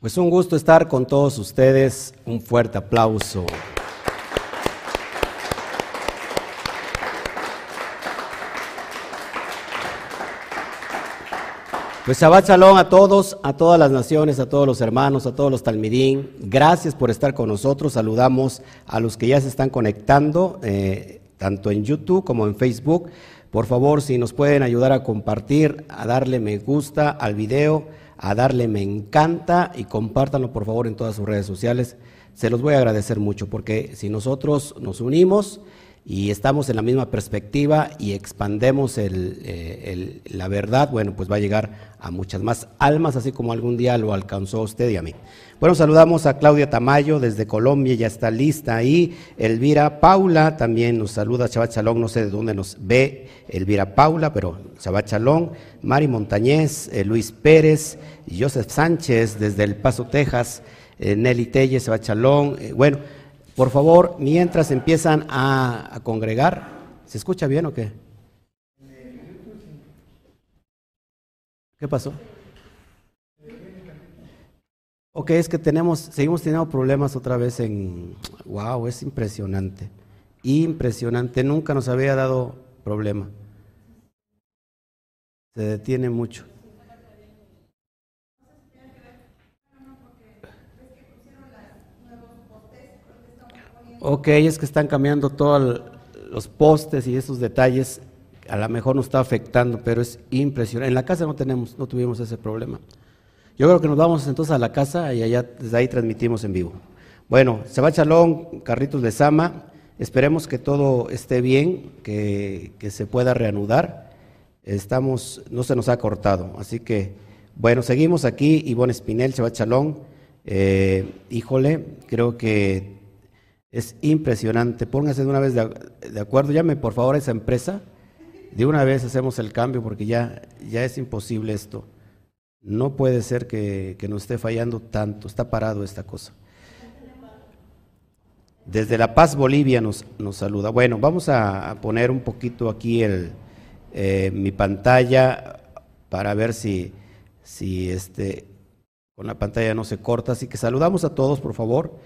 Pues un gusto estar con todos ustedes. Un fuerte aplauso. Pues Shabbat Shalom a todos, a todas las naciones, a todos los hermanos, a todos los talmidín. Gracias por estar con nosotros. Saludamos a los que ya se están conectando, eh, tanto en YouTube como en Facebook. Por favor, si nos pueden ayudar a compartir, a darle me gusta al video, a darle me encanta y compártanlo por favor en todas sus redes sociales. Se los voy a agradecer mucho porque si nosotros nos unimos, y estamos en la misma perspectiva y expandemos eh, la verdad, bueno, pues va a llegar a muchas más almas, así como algún día lo alcanzó usted y a mí. Bueno, saludamos a Claudia Tamayo desde Colombia, ya está lista ahí. Elvira Paula también nos saluda, Chabat Chalón, no sé de dónde nos ve Elvira Paula, pero Chabat Chalón. Mari Montañez, eh, Luis Pérez, Joseph Sánchez desde El Paso, Texas, eh, Nelly Telles, Chabat Chalón. bueno, por favor, mientras empiezan a, congregar, ¿se escucha bien o qué? ¿Qué pasó? Ok, es que tenemos, seguimos teniendo problemas otra vez en, wow, es impresionante, impresionante, nunca nos había dado problema. Se detiene mucho. Ok, es que están cambiando todos los postes y esos detalles, a lo mejor nos está afectando, pero es impresionante. En la casa no tenemos, no tuvimos ese problema. Yo creo que nos vamos entonces a la casa y allá desde ahí transmitimos en vivo. Bueno, se va Chalón, Carritos de Sama, esperemos que todo esté bien, que, se pueda reanudar. Estamos, no se nos ha cortado, así que, bueno, seguimos aquí, Ivonne Espinel, Chabat Chalón, eh, híjole, creo que es impresionante. Pónganse de una vez de, acuerdo. Llame por favor a esa empresa. De una vez hacemos el cambio porque ya, ya es imposible esto. No puede ser que, que nos esté fallando tanto. Está parado esta cosa. Desde La Paz, Bolivia nos, nos saluda. Bueno, vamos a, poner un poquito aquí el, eh, mi pantalla para ver si, si este, con la pantalla no se corta. Así que saludamos a todos, por favor.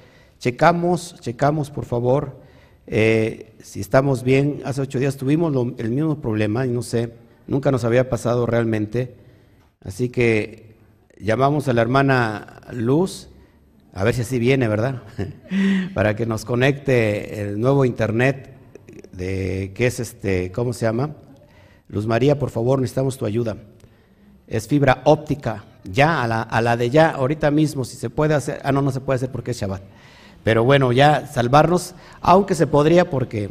Checamos, checamos por favor eh, si estamos bien. Hace ocho días tuvimos el mismo problema y no sé, nunca nos había pasado realmente. Así que llamamos a la hermana Luz, a ver si así viene, ¿verdad? Para que nos conecte el nuevo internet de que es este, ¿cómo se llama? Luz María, por favor, necesitamos tu ayuda. Es fibra óptica, ya, a la, a la de ya, ahorita mismo, si se puede hacer. Ah, no, no se puede hacer porque es Shabbat. Pero bueno, ya salvarnos, aunque se podría porque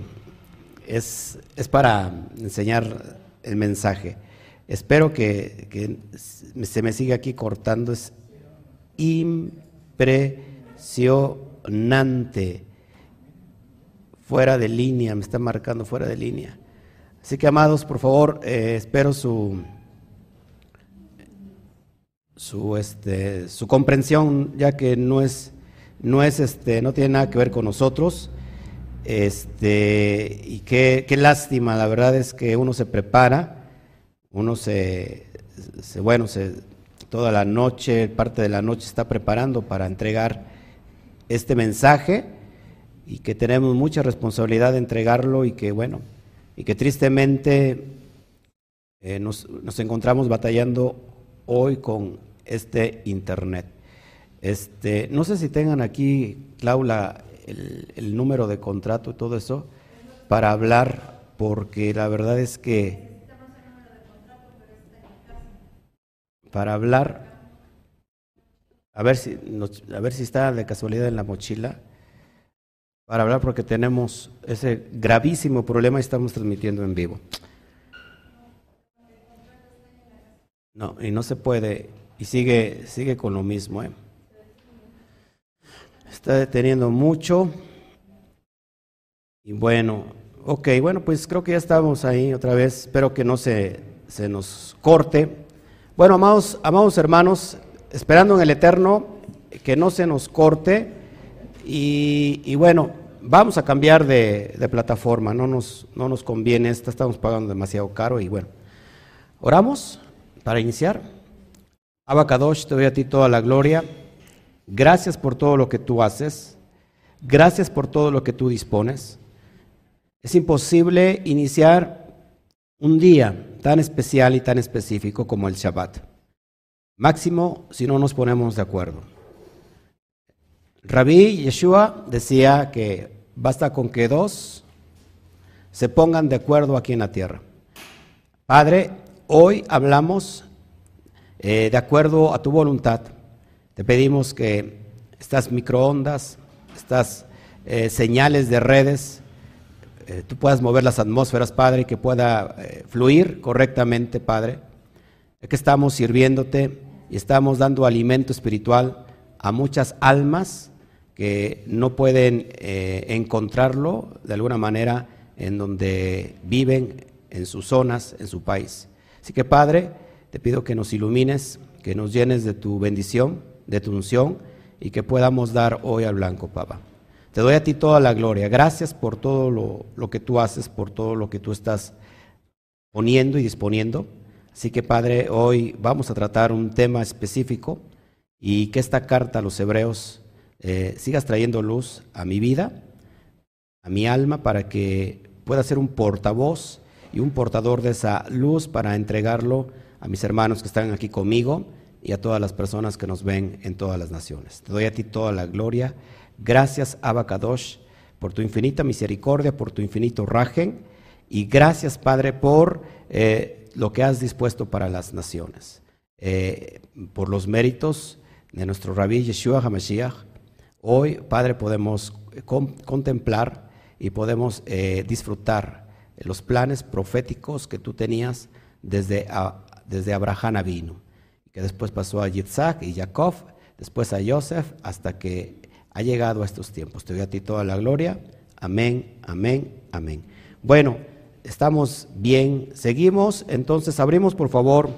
es, es para enseñar el mensaje. Espero que, se me siga aquí cortando. Es impresionante. Fuera de línea, me está marcando fuera de línea. Así que, amados, por favor, eh, espero su, su, este, su comprensión, ya que no es no es este, no tiene nada que ver con nosotros. Este, y qué, lástima, la verdad es que uno se prepara, uno se, bueno, se, toda la noche, parte de la noche está preparando para entregar este mensaje y que tenemos mucha responsabilidad de entregarlo y que bueno, y que tristemente eh, nos, nos encontramos batallando hoy con este Internet. Este, no sé si tengan aquí, Claula, el, número de contrato y todo eso para hablar, porque la verdad es que para hablar, a ver si, a ver si está de casualidad en la mochila, para hablar porque tenemos ese gravísimo problema y estamos transmitiendo en vivo. No, y no se puede, y sigue, sigue con lo mismo, ¿eh? Está deteniendo mucho. Y bueno, ok, bueno, pues creo que ya estamos ahí otra vez. Espero que no se, se nos corte. Bueno, amados, amados hermanos, esperando en el Eterno que no se nos corte. Y, bueno, vamos a cambiar de, plataforma, no nos, no nos conviene esta, estamos pagando demasiado caro. Y bueno, oramos para iniciar. Abacadosh, te doy a ti toda la gloria Gracias por todo lo que tú haces. Gracias por todo lo que tú dispones. Es imposible iniciar un día tan especial y tan específico como el Shabbat. Máximo si no nos ponemos de acuerdo. Rabí Yeshua decía que basta con que dos se pongan de acuerdo aquí en la tierra. Padre, hoy hablamos eh, de acuerdo a tu voluntad. Te pedimos que estas microondas, estas eh, señales de redes, eh, tú puedas mover las atmósferas, Padre, que pueda fluir correctamente, Padre. que estamos sirviéndote y estamos dando alimento espiritual a muchas almas que no pueden encontrarlo de alguna manera en donde viven, en sus zonas, en su país. Así que Padre, te pido que nos ilumines, que nos llenes de tu bendición, de tu unción y que podamos dar hoy al blanco, Papá. Te doy a ti toda la gloria. Gracias por todo lo, lo, que tú haces, por todo lo que tú estás poniendo y disponiendo. Así que, Padre, hoy vamos a tratar un tema específico y que esta carta a los hebreos eh, sigas trayendo luz a mi vida, a mi alma, para que pueda ser un portavoz y un portador de esa luz para entregarlo a mis hermanos que están aquí conmigo y a todas las personas que nos ven en todas las naciones. Te doy a ti toda la gloria. Gracias, Abacadosh, por tu infinita misericordia, por tu infinito rajen. Y gracias, Padre, por eh, lo que has dispuesto para las naciones. Eh, por los méritos de nuestro rabí Yeshua HaMashiach. Hoy, Padre, podemos contemplar y podemos eh, disfrutar los planes proféticos que tú tenías desde desde Abraham vino, que después pasó a Yitzhak y Jacob, después a Joseph, hasta que ha llegado a estos tiempos. Te doy a ti toda la gloria. Amén, amén, amén. Bueno, estamos bien, seguimos, entonces abrimos por favor,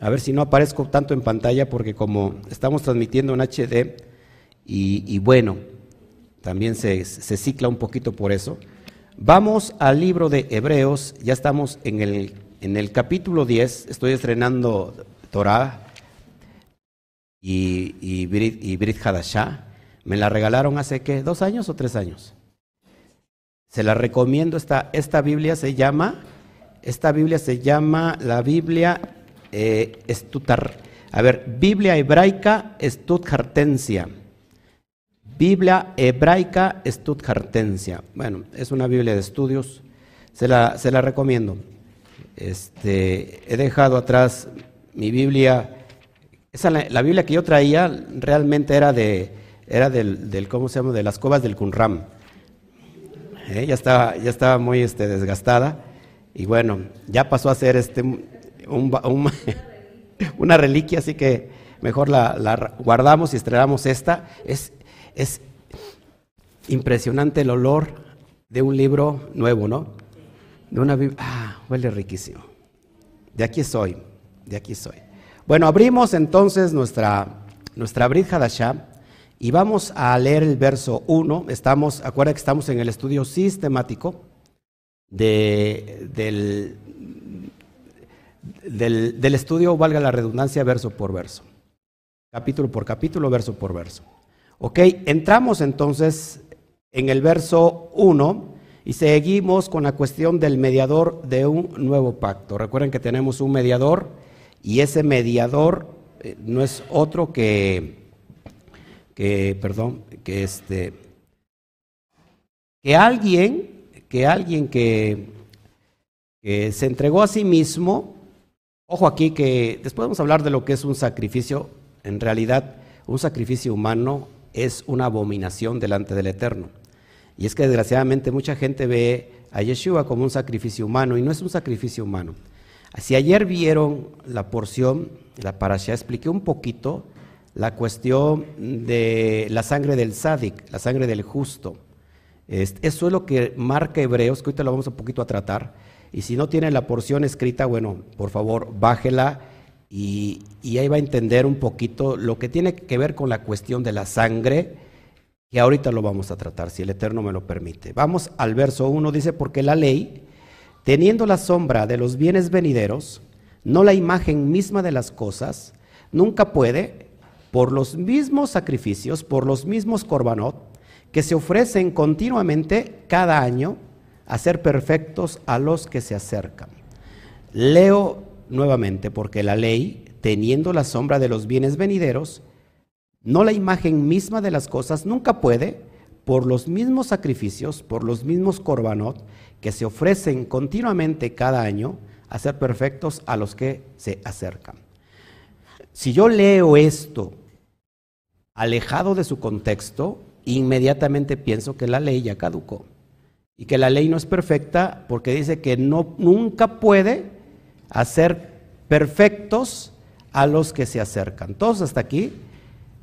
a ver si no aparezco tanto en pantalla, porque como estamos transmitiendo en HD, y, bueno, también se, se cicla un poquito por eso. Vamos al libro de Hebreos, ya estamos en el en el capítulo 10 estoy estrenando Y, Brit, Hadashah. Me la regalaron hace, ¿qué? ¿Dos años o tres años? Se la recomiendo. Esta, esta Biblia se llama, esta Biblia se llama la Biblia eh. A ver, Biblia hebraica Estuthartensia. Biblia hebraica Estuthartensia. Bueno, es una Biblia de estudios. Se la, se la recomiendo. Este, he dejado atrás mi Biblia. Esa, la, Biblia que yo traía realmente era de, era del, ¿cómo se llama? De las cuevas del Qumran. ¿Eh? ya, estaba, ya estaba muy este, desgastada y bueno, ya pasó a ser este, una reliquia, así que mejor la, guardamos y estrenamos esta. Es, es impresionante el olor de un libro nuevo, ¿no? De una Biblia. Ah, Huele riquísimo. De aquí soy, de aquí soy. Bueno, abrimos entonces nuestra, nuestra Brit y vamos a leer el verso 1. Estamos, acuerda que estamos en el estudio sistemático de, del, del, del estudio, valga la redundancia, verso por verso. Capítulo por capítulo, verso por verso. Ok, entramos entonces en el verso 1 y seguimos con la cuestión del mediador de un nuevo pacto. Recuerden que tenemos un mediador y ese mediador eh, no es otro que, que perdón, que este, que alguien, que alguien que, que se entregó a sí mismo, ojo aquí que después vamos a hablar de lo que es un sacrificio, en realidad un sacrificio humano es una abominación delante del Eterno. Y es que desgraciadamente mucha gente ve a Yeshua como un sacrificio humano y no es un sacrificio humano. Si ayer vieron la porción, la parasha, expliqué un poquito la cuestión de la sangre del sádic, la sangre del justo. Eso es lo que marca Hebreos, que ahorita lo vamos un poquito a tratar. Y si no tiene la porción escrita, bueno, por favor, bájela y, y ahí va a entender un poquito lo que tiene que ver con la cuestión de la sangre y ahorita lo vamos a tratar, si el Eterno me lo permite. Vamos al verso 1, dice, porque la ley, teniendo la sombra de los bienes venideros, no la imagen misma de las cosas, nunca puede, por los mismos sacrificios, por los mismos corbanot, que se ofrecen continuamente cada año a ser perfectos a los que se acercan. Leo nuevamente, porque la ley, teniendo la sombra de los bienes venideros, no la imagen misma de las cosas, nunca puede, por los mismos sacrificios, por los mismos corbanot, que se ofrecen continuamente cada año, a ser perfectos a los que se acercan. Si yo leo esto alejado de su contexto, inmediatamente pienso que la ley ya caducó y que la ley no es perfecta porque dice que no nunca puede hacer perfectos a los que se acercan. Todos hasta aquí,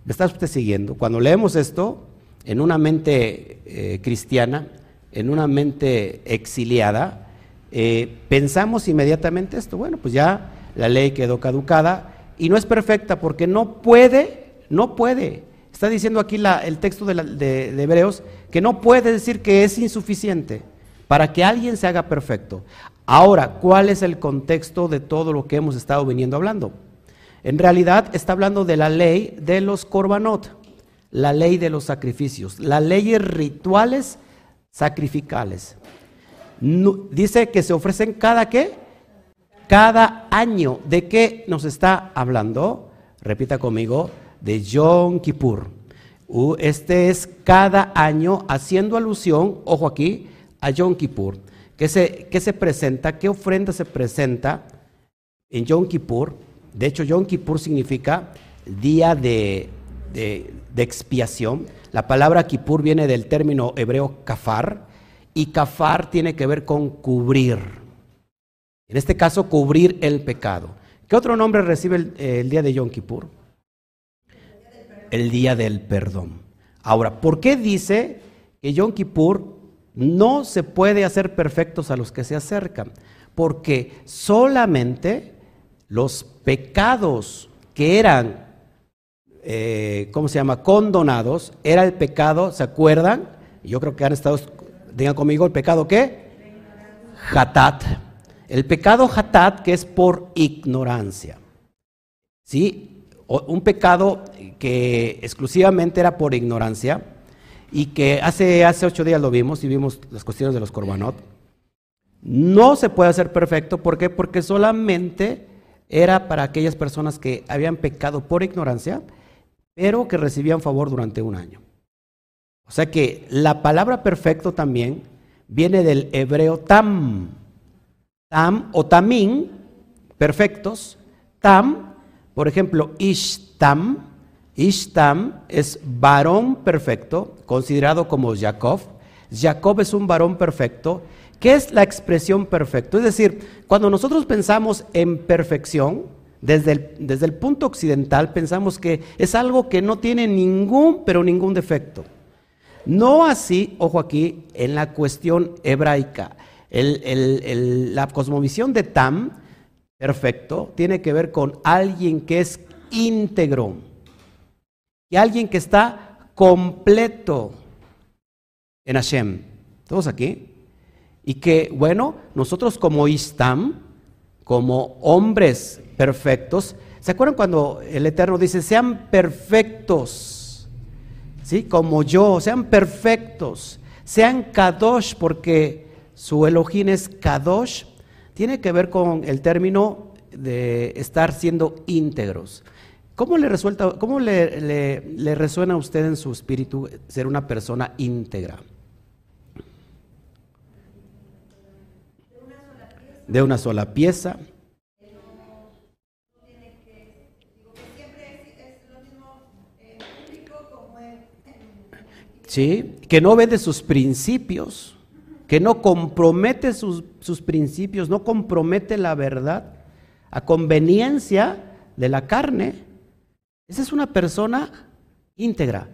¿me está usted siguiendo? Cuando leemos esto en una mente eh, cristiana, en una mente exiliada, eh, pensamos inmediatamente esto, bueno, pues ya la ley quedó caducada y no es perfecta porque no puede, no puede. Está diciendo aquí el texto de, de Hebreos que no puede decir que es insuficiente para que alguien se haga perfecto. Ahora, ¿cuál es el contexto de todo lo que hemos estado viniendo hablando? En realidad está hablando de la ley de los korbanot, la ley de los sacrificios, las leyes rituales sacrificales dice que se ofrecen cada qué? Cada año. ¿De qué nos está hablando? Repita conmigo, de Yom Kippur. Este es cada año haciendo alusión, ojo aquí, a Yom Kippur. ¿Qué se, se presenta? ¿Qué ofrenda se presenta en Yom Kippur? De hecho, Yom Kippur significa día de, de, expiación. La palabra Kippur viene del término hebreo kafar, y kafar tiene que ver con cubrir. En este caso, cubrir el pecado. ¿Qué otro nombre recibe el, día de Yom Kippur? El día del perdón. Ahora, ¿por qué dice que Yom Kippur no se puede hacer perfectos a los que se acercan? Porque solamente los pecados que eran, eh, ¿cómo se llama?, condonados, era el pecado, ¿se acuerdan? Yo creo que han estado Digan conmigo, ¿el pecado qué? Hatat. El pecado hatat que es por ignorancia. ¿Sí? Un pecado que exclusivamente era por ignorancia y que hace, hace ocho días lo vimos y vimos las cuestiones de los corbanot. No se puede hacer perfecto, ¿por qué? Porque solamente era para aquellas personas que habían pecado por ignorancia, pero que recibían favor durante un año. O sea que la palabra perfecto también viene del hebreo tam. Tam o tamín, perfectos. Tam, por ejemplo, ishtam. Ishtam es varón perfecto, considerado como Jacob. Jacob es un varón perfecto. ¿Qué es la expresión perfecto? Es decir, cuando nosotros pensamos en perfección, desde el, desde el punto occidental pensamos que es algo que no tiene ningún, pero ningún defecto. No así, ojo aquí, en la cuestión hebraica. la cosmovisión de Tam, perfecto, tiene que ver con alguien que es íntegro y alguien que está completo en Hashem. ¿Todos aquí? Y que, bueno, nosotros como Istam, como hombres perfectos, ¿se acuerdan cuando el Eterno dice, sean perfectos? ¿sí? como yo, sean perfectos, sean kadosh, porque su Elohim es kadosh, tiene que ver con el término de estar siendo íntegros. ¿Cómo le, resuelta, cómo le, le resuena a usted en su espíritu ser una persona íntegra? De una sola pieza. que no vende sus principios, que no compromete sus, sus principios, no compromete la verdad a conveniencia de la carne. Esa es una persona íntegra.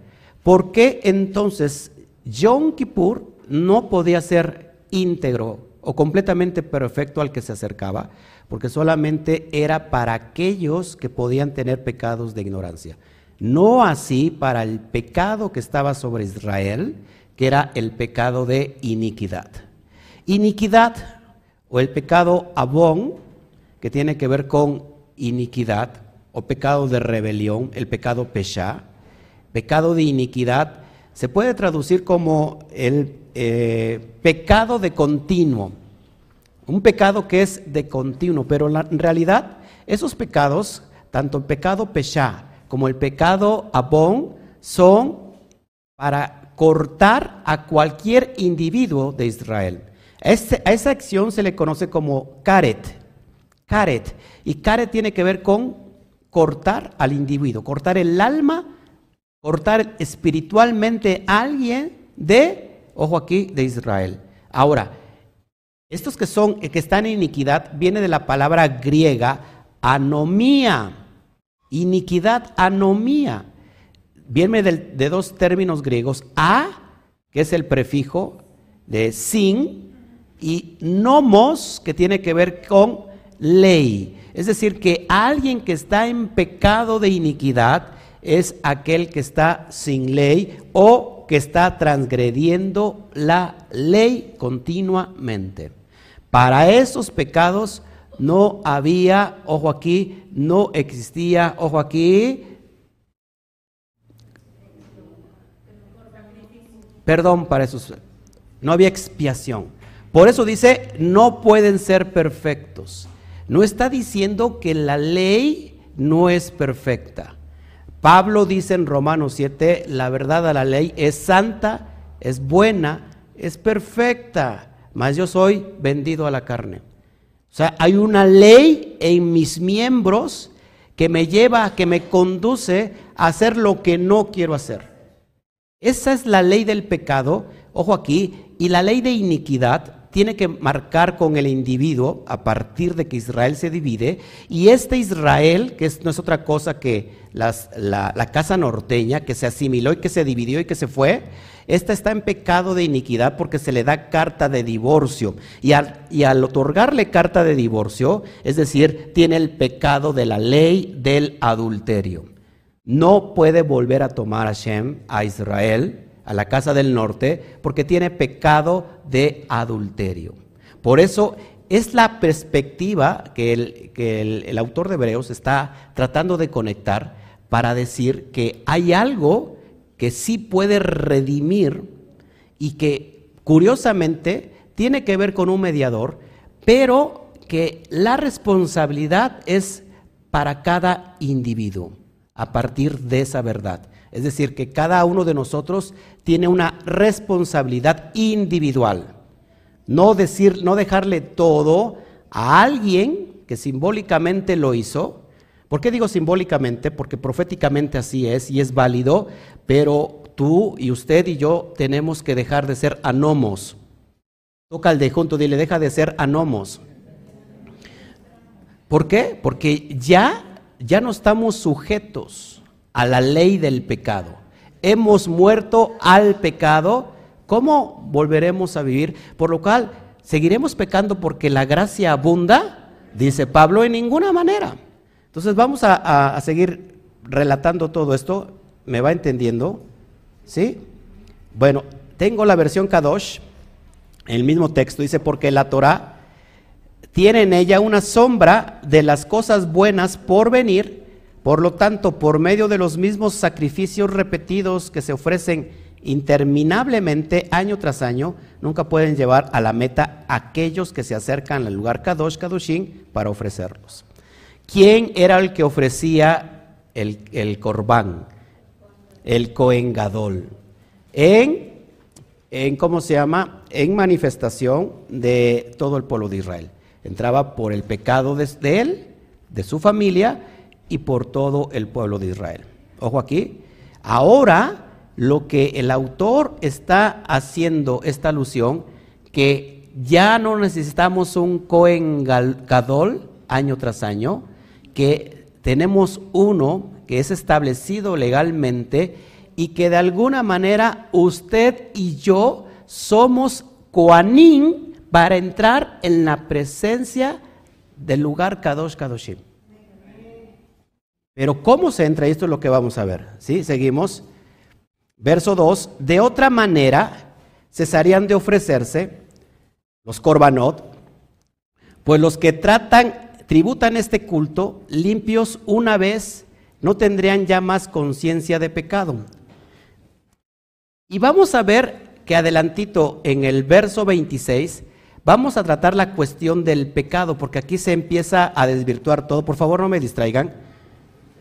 ¿Por qué entonces Yom Kippur no podía ser íntegro o completamente perfecto al que se acercaba? Porque solamente era para aquellos que podían tener pecados de ignorancia. No así para el pecado que estaba sobre Israel, que era el pecado de iniquidad. Iniquidad o el pecado abón, que tiene que ver con iniquidad, o pecado de rebelión, el pecado pesha, pecado de iniquidad, se puede traducir como el eh, pecado de continuo. Un pecado que es de continuo, pero en realidad esos pecados, tanto el pecado pesha como el pecado abón, son para cortar a cualquier individuo de Israel. A esa acción se le conoce como karet. Karet. Y karet tiene que ver con cortar al individuo, cortar el alma, cortar espiritualmente a alguien de, ojo aquí, de Israel. Ahora, estos que son, que están en iniquidad, viene de la palabra griega anomía. Iniquidad, anomía. Viene de, de dos términos griegos, a, que es el prefijo de sin, y nomos, que tiene que ver con ley. Es decir, que alguien que está en pecado de iniquidad es aquel que está sin ley o que está transgrediendo la ley continuamente. Para esos pecados no había, ojo aquí, no existía, ojo aquí, perdón para esos, no había expiación. Por eso dice, no pueden ser perfectos. No está diciendo que la ley no es perfecta. Pablo dice en Romanos 7, la verdad a la ley es santa, es buena, es perfecta mas yo soy vendido a la carne. O sea, hay una ley en mis miembros que me lleva, que me conduce a hacer lo que no quiero hacer. Esa es la ley del pecado, ojo aquí, y la ley de iniquidad tiene que marcar con el individuo a partir de que Israel se divide, y este Israel, que no es otra cosa que la, casa norteña, que se asimiló y que se dividió y que se fue, esta está en pecado de iniquidad porque se le da carta de divorcio. Y al, y al, otorgarle carta de divorcio, es decir, tiene el pecado de la ley del adulterio. No puede volver a tomar a Shem, a Israel, a la casa del norte, porque tiene pecado de adulterio. Por eso es la perspectiva que el, que el autor de Hebreos está tratando de conectar para decir que hay algo que sí puede redimir y que curiosamente tiene que ver con un mediador, pero que la responsabilidad es para cada individuo a partir de esa verdad. Es decir, que cada uno de nosotros tiene una responsabilidad individual. No decir, no dejarle todo a alguien que simbólicamente lo hizo. ¿Por qué digo simbólicamente? Porque proféticamente así es y es válido, pero tú y usted y yo tenemos que dejar de ser anomos. Toca al de junto, dile, deja de ser anomos. ¿Por qué? Porque ya, ya no estamos sujetos a la ley del pecado. Hemos muerto al pecado. ¿Cómo volveremos a vivir? Por lo cual, ¿seguiremos pecando porque la gracia abunda? Dice Pablo, en ninguna manera. Entonces vamos a, a seguir relatando todo esto ¿Me va entendiendo? ¿Sí? Bueno, tengo la versión Kadosh, el mismo texto, dice, porque la Torah tiene en ella una sombra de las cosas buenas por venir, por lo tanto, por medio de los mismos sacrificios repetidos que se ofrecen interminablemente año tras año, nunca pueden llevar a la meta aquellos que se acercan al lugar Kadosh, Kadoshin, para ofrecerlos. ¿Quién era el que ofrecía el, el el Coengadol, en, en, ¿cómo se llama? En manifestación de todo el pueblo de Israel. Entraba por el pecado de él, de su familia y por todo el pueblo de Israel. Ojo aquí. Ahora, lo que el autor está haciendo esta alusión, que ya no necesitamos un Cohen Gadol año tras año, que tenemos uno que es establecido legalmente y que de alguna manera usted y yo somos coanín para entrar en la presencia del lugar Kadosh Kadoshim. Pero ¿cómo se entra? Esto es lo que vamos a ver. ¿Sí? Seguimos. Verso 2. De otra manera, cesarían de ofrecerse los korbanot, pues los que tratan tributan este culto, limpios una vez, no tendrían ya más conciencia de pecado. Y vamos a ver que adelantito en el verso 26 vamos a tratar la cuestión del pecado, porque aquí se empieza a desvirtuar todo. Por favor, no me distraigan.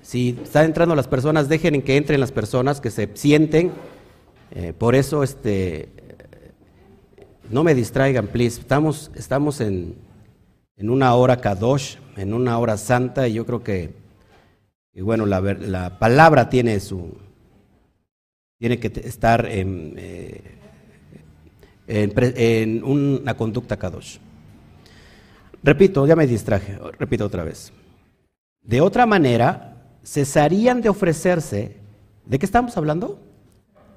Si están entrando las personas, dejen que entren las personas, que se sienten. Eh, por eso, este, no me distraigan, please. Estamos, estamos en, en una hora kadosh, en una hora santa, y yo creo que, y bueno, la, la, palabra tiene su, tiene que estar en, eh, en, una conducta kadosh. Repito, ya me distraje, repito otra vez. De otra manera, cesarían de ofrecerse, ¿de qué estamos hablando?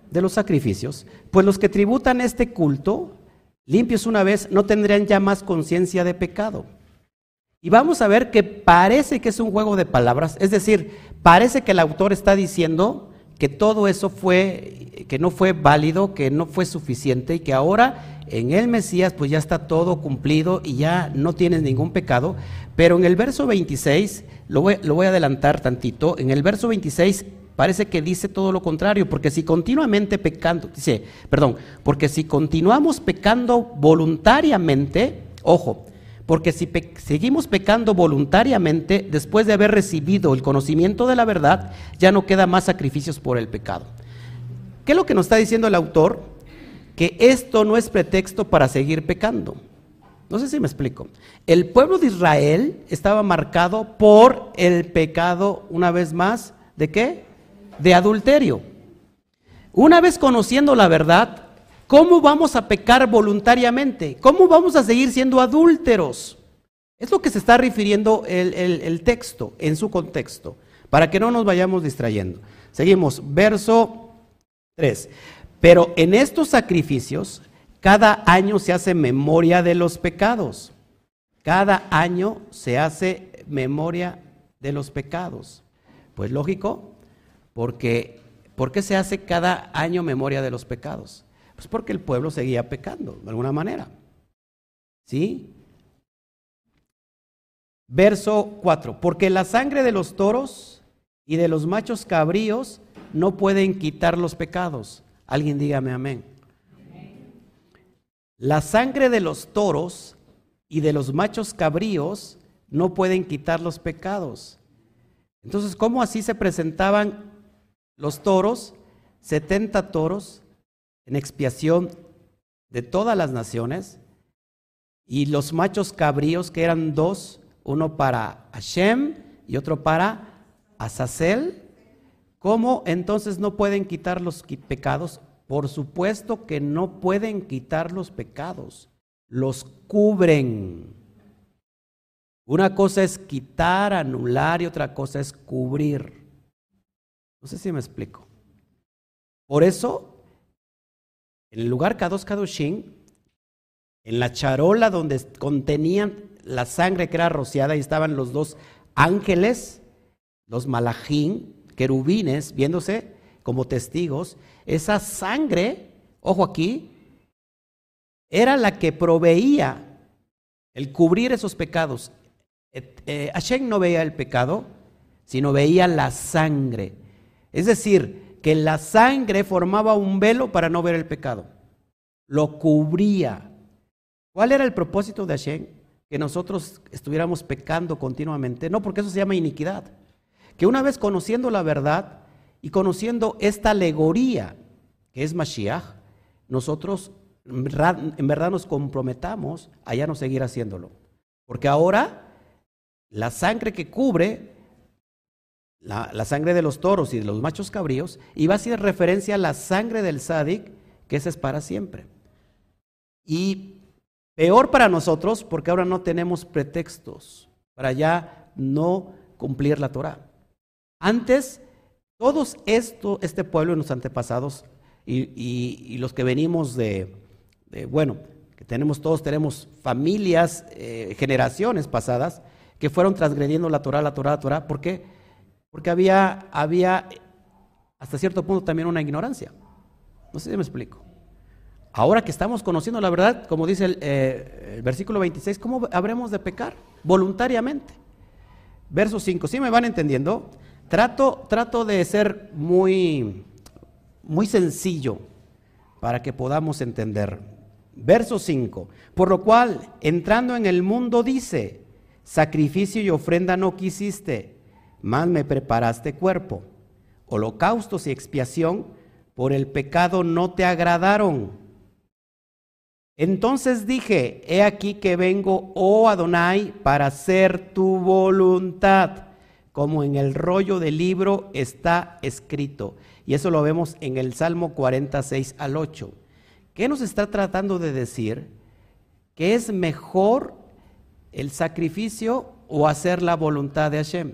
De los sacrificios, pues los que tributan este culto limpios una vez, no tendrían ya más conciencia de pecado. Y vamos a ver que parece que es un juego de palabras, es decir, parece que el autor está diciendo que todo eso fue, que no fue válido, que no fue suficiente y que ahora en el Mesías pues ya está todo cumplido y ya no tienes ningún pecado. Pero en el verso 26, lo voy, a adelantar tantito, en el verso 26 Parece que dice todo lo contrario, porque si continuamente pecando, dice, perdón, porque si continuamos pecando voluntariamente, ojo, porque si seguimos pecando voluntariamente, después de haber recibido el conocimiento de la verdad, ya no queda más sacrificios por el pecado. ¿Qué es lo que nos está diciendo el autor? Que esto no es pretexto para seguir pecando. No sé si me explico. El pueblo de Israel estaba marcado por el pecado, una vez más, ¿de qué? de adulterio. Una vez conociendo la verdad, ¿cómo vamos a pecar voluntariamente? ¿Cómo vamos a seguir siendo adúlteros? Es lo que se está refiriendo el, texto en su contexto, para que no nos vayamos distrayendo. Seguimos, verso 3. Pero en estos sacrificios, cada año se hace memoria de los pecados. Cada año se hace memoria de los pecados. Pues lógico, porque, ¿Por qué se hace cada año memoria de los pecados? Pues porque el pueblo seguía pecando, de alguna manera. ¿Sí? Verso 4. Porque la sangre de los toros y de los machos cabríos no pueden quitar los pecados. Alguien dígame amén. La sangre de los toros y de los machos cabríos no pueden quitar los pecados. Entonces, ¿cómo así se presentaban los toros, 70 toros en expiación de todas las naciones, y los machos cabríos, que eran dos, uno para Hashem y otro para Azazel, ¿cómo entonces no pueden quitar los pecados? Por supuesto que no pueden quitar los pecados, los cubren. Una cosa es quitar, anular y otra cosa es cubrir. No sé si me explico. Por eso, en el lugar Kadosh Kadoshin, en la charola donde contenían la sangre que era rociada, y estaban los dos ángeles, los malajín, querubines, viéndose como testigos. Esa sangre, ojo aquí, era la que proveía el cubrir esos pecados. Eh, Hashem no veía el pecado, sino veía la sangre. Es decir, que la sangre formaba un velo para no ver el pecado. Lo cubría. ¿Cuál era el propósito de Hashem? Que nosotros estuviéramos pecando continuamente. No, porque eso se llama iniquidad. Que una vez conociendo la verdad y conociendo esta alegoría que es Mashiach, nosotros en verdad, nos comprometamos a ya no seguir haciéndolo. Porque ahora la sangre que cubre la, sangre de los toros y de los machos cabríos, va a hacer referencia a la sangre del sádic, que esa es para siempre. Y peor para nosotros, porque ahora no tenemos pretextos para ya no cumplir la Torah. Antes, todos esto, este pueblo y los antepasados, y, los que venimos de, bueno, que tenemos todos, tenemos familias, eh, generaciones pasadas, que fueron transgrediendo la Torah, la Torah, la Torah, ¿por qué? Porque había, había hasta cierto punto también una ignorancia. No sé si me explico. Ahora que estamos conociendo la verdad, como dice el, eh, versículo 26, ¿cómo habremos de pecar? Voluntariamente. Verso 5, ¿sí me van entendiendo? Trato, trato de ser muy, muy sencillo para que podamos entender. Verso 5, por lo cual, entrando en el mundo, dice, sacrificio y ofrenda no quisiste, más me preparaste cuerpo. Holocaustos y expiación por el pecado no te agradaron. Entonces dije, he aquí que vengo, oh Adonai, para hacer tu voluntad, como en el rollo del libro está escrito. Y eso lo vemos en el Salmo 46 al 8. ¿Qué nos está tratando de decir? Que es mejor el sacrificio o hacer la voluntad de Hashem.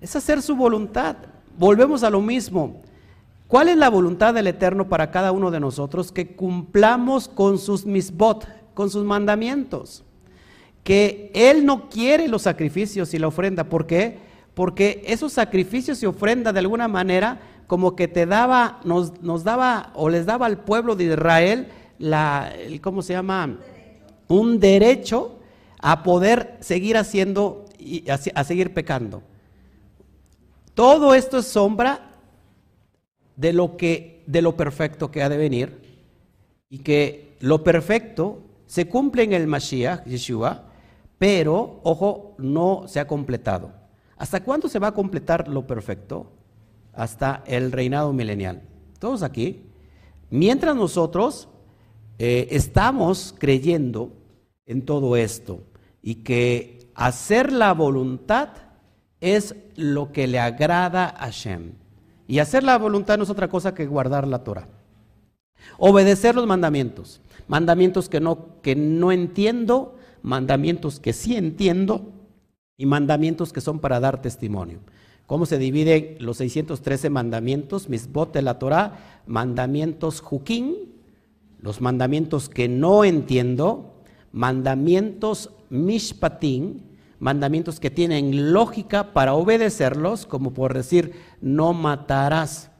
Es hacer su voluntad. Volvemos a lo mismo. ¿Cuál es la voluntad del Eterno para cada uno de nosotros? Que cumplamos con sus misbot, con sus mandamientos. Que Él no quiere los sacrificios y la ofrenda. ¿Por qué? Porque esos sacrificios y ofrenda de alguna manera como que te daba, nos, nos daba o les daba al pueblo de Israel la, ¿cómo se llama? Un derecho a poder seguir haciendo y a, a seguir pecando. Todo esto es sombra de lo que de lo perfecto que ha de venir y que lo perfecto se cumple en el Mashiach, Yeshua, pero ojo, no se ha completado. ¿Hasta cuándo se va a completar lo perfecto? Hasta el reinado milenial. Todos aquí. Mientras nosotros eh, estamos creyendo en todo esto y que hacer la voluntad es lo que le agrada a Hashem. Y hacer la voluntad no es otra cosa que guardar la Torah. Obedecer los mandamientos. Mandamientos que no, que no entiendo, mandamientos que sí entiendo y mandamientos que son para dar testimonio. ¿Cómo se dividen los 613 mandamientos? Misbot de la Torah, mandamientos juquín, los mandamientos que no entiendo, mandamientos mishpatín, mandamientos que tienen lógica para obedecerlos, como por decir, no matarás.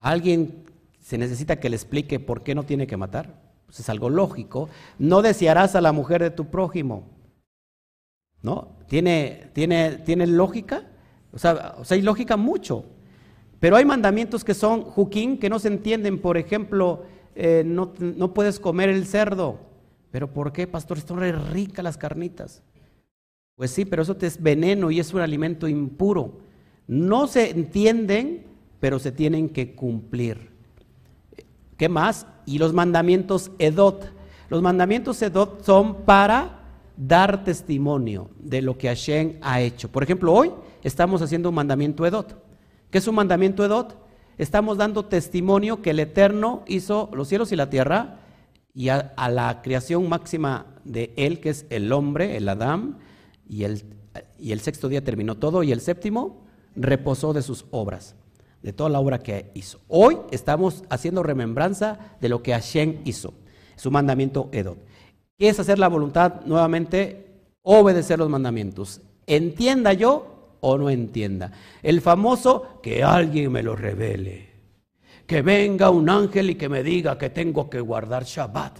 ¿Alguien se necesita que le explique por qué no tiene que matar? Pues es algo lógico. No desearás a la mujer de tu prójimo. ¿No? ¿Tiene, tiene, tiene lógica? O sea, o sea, hay lógica mucho. Pero hay mandamientos que son juquín, que no se entienden. Por ejemplo, eh, no, no, puedes comer el cerdo. ¿Pero por qué, pastor? Están ricas las carnitas. Pues sí, pero eso te es veneno y es un alimento impuro. No se entienden, pero se tienen que cumplir. ¿Qué más? Y los mandamientos Edot. Los mandamientos Edot son para dar testimonio de lo que Hashem ha hecho. Por ejemplo, hoy estamos haciendo un mandamiento Edot. ¿Qué es un mandamiento Edot? Estamos dando testimonio que el Eterno hizo los cielos y la tierra y a, la creación máxima de Él, que es el hombre, el Adán, y el sexto día terminó todo y el séptimo reposó de sus obras, de toda la obra que hizo. Hoy estamos haciendo remembranza de lo que Hashem hizo, su mandamiento Edot. ¿Qué es hacer la voluntad? Nuevamente, obedecer los mandamientos. Entienda yo o no entienda. El famoso, que alguien me lo revele. Que venga un ángel y que me diga que tengo que guardar Shabbat.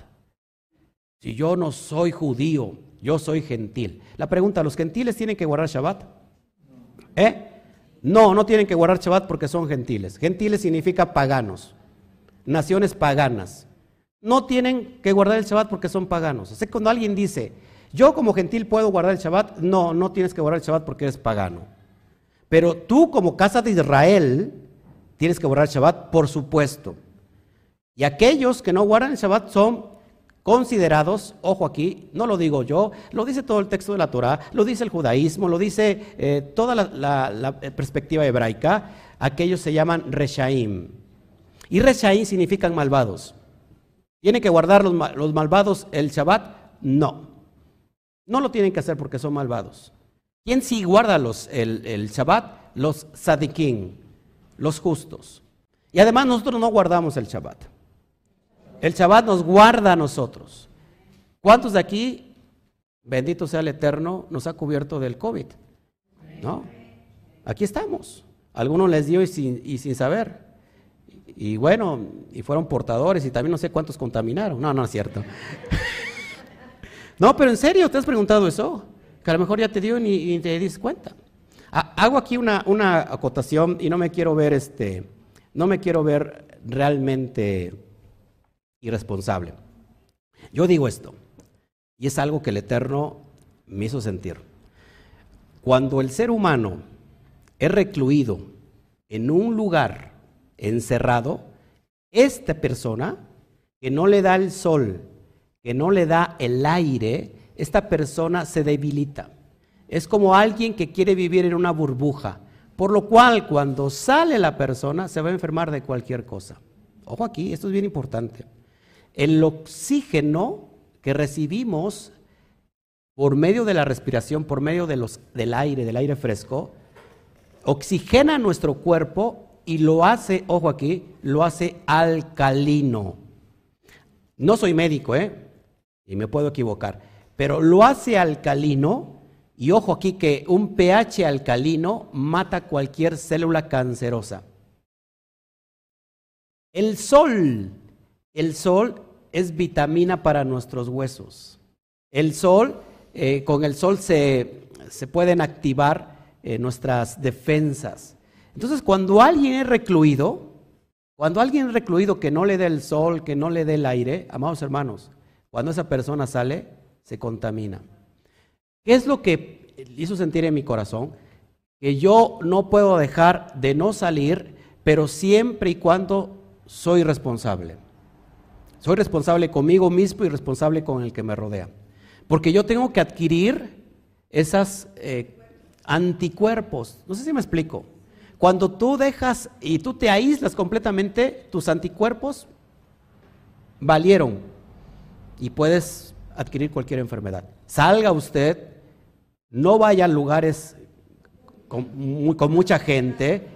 Si yo no soy judío, yo soy gentil. La pregunta, ¿los gentiles tienen que guardar Shabbat? ¿Eh? No, no tienen que guardar Shabbat porque son gentiles. Gentiles significa paganos, naciones paganas. No tienen que guardar el Shabbat porque son paganos. O sea, cuando alguien dice, yo como gentil puedo guardar el Shabbat, no, no tienes que guardar el Shabbat porque eres pagano. Pero tú como casa de Israel tienes que guardar el Shabbat, por supuesto. Y aquellos que no guardan el Shabbat son considerados, ojo aquí, no lo digo yo, lo dice todo el texto de la Torah, lo dice el judaísmo, lo dice eh, toda la, perspectiva hebraica, aquellos se llaman reshaim. Y reshaim significan malvados. ¿Tienen que guardar los, malvados el Shabbat? No. No lo tienen que hacer porque son malvados. ¿Quién sí guarda los, el, Shabbat? Los sadikim, los justos. Y además nosotros no guardamos el Shabbat. El Shabbat nos guarda a nosotros. ¿Cuántos de aquí, bendito sea el Eterno, nos ha cubierto del COVID? ¿No? Aquí estamos. Algunos les dio y sin, saber. Y bueno, y fueron portadores y también no sé cuántos contaminaron. No, no es cierto. no, pero en serio, ¿te has preguntado eso? que a lo mejor ya te dio y ni te diste cuenta. Hago aquí una, una, acotación y no me quiero ver este, no me quiero ver realmente irresponsable. Yo digo esto, y es algo que el Eterno me hizo sentir. Cuando el ser humano es recluido en un lugar encerrado, esta persona que no le da el sol, que no le da el aire, esta persona se debilita. Es como alguien que quiere vivir en una burbuja, por lo cual cuando sale la persona se va a enfermar de cualquier cosa. Ojo aquí, esto es bien importante. El oxígeno que recibimos por medio de la respiración, por medio del aire, del aire fresco, oxigena nuestro cuerpo y lo hace, ojo aquí, lo hace alcalino. No soy médico, ¿eh? Y me puedo equivocar, pero lo hace alcalino y ojo aquí que un pH alcalino mata cualquier célula cancerosa. El sol, el sol es vitamina para nuestros huesos. El sol, eh, con el sol se, se pueden activar eh, nuestras defensas. Entonces, cuando alguien es recluido, cuando alguien es recluido que no le dé el sol, que no le dé el aire, amados hermanos, cuando esa persona sale, se contamina. ¿Qué es lo que hizo sentir en mi corazón? Que yo no puedo dejar de no salir, pero siempre y cuando soy responsable. Soy responsable conmigo mismo y responsable con el que me rodea. Porque yo tengo que adquirir esas eh, anticuerpos. No sé si me explico. Cuando tú dejas y tú te aíslas completamente, tus anticuerpos valieron y puedes adquirir cualquier enfermedad. Salga usted, no vaya a lugares con, mucha gente,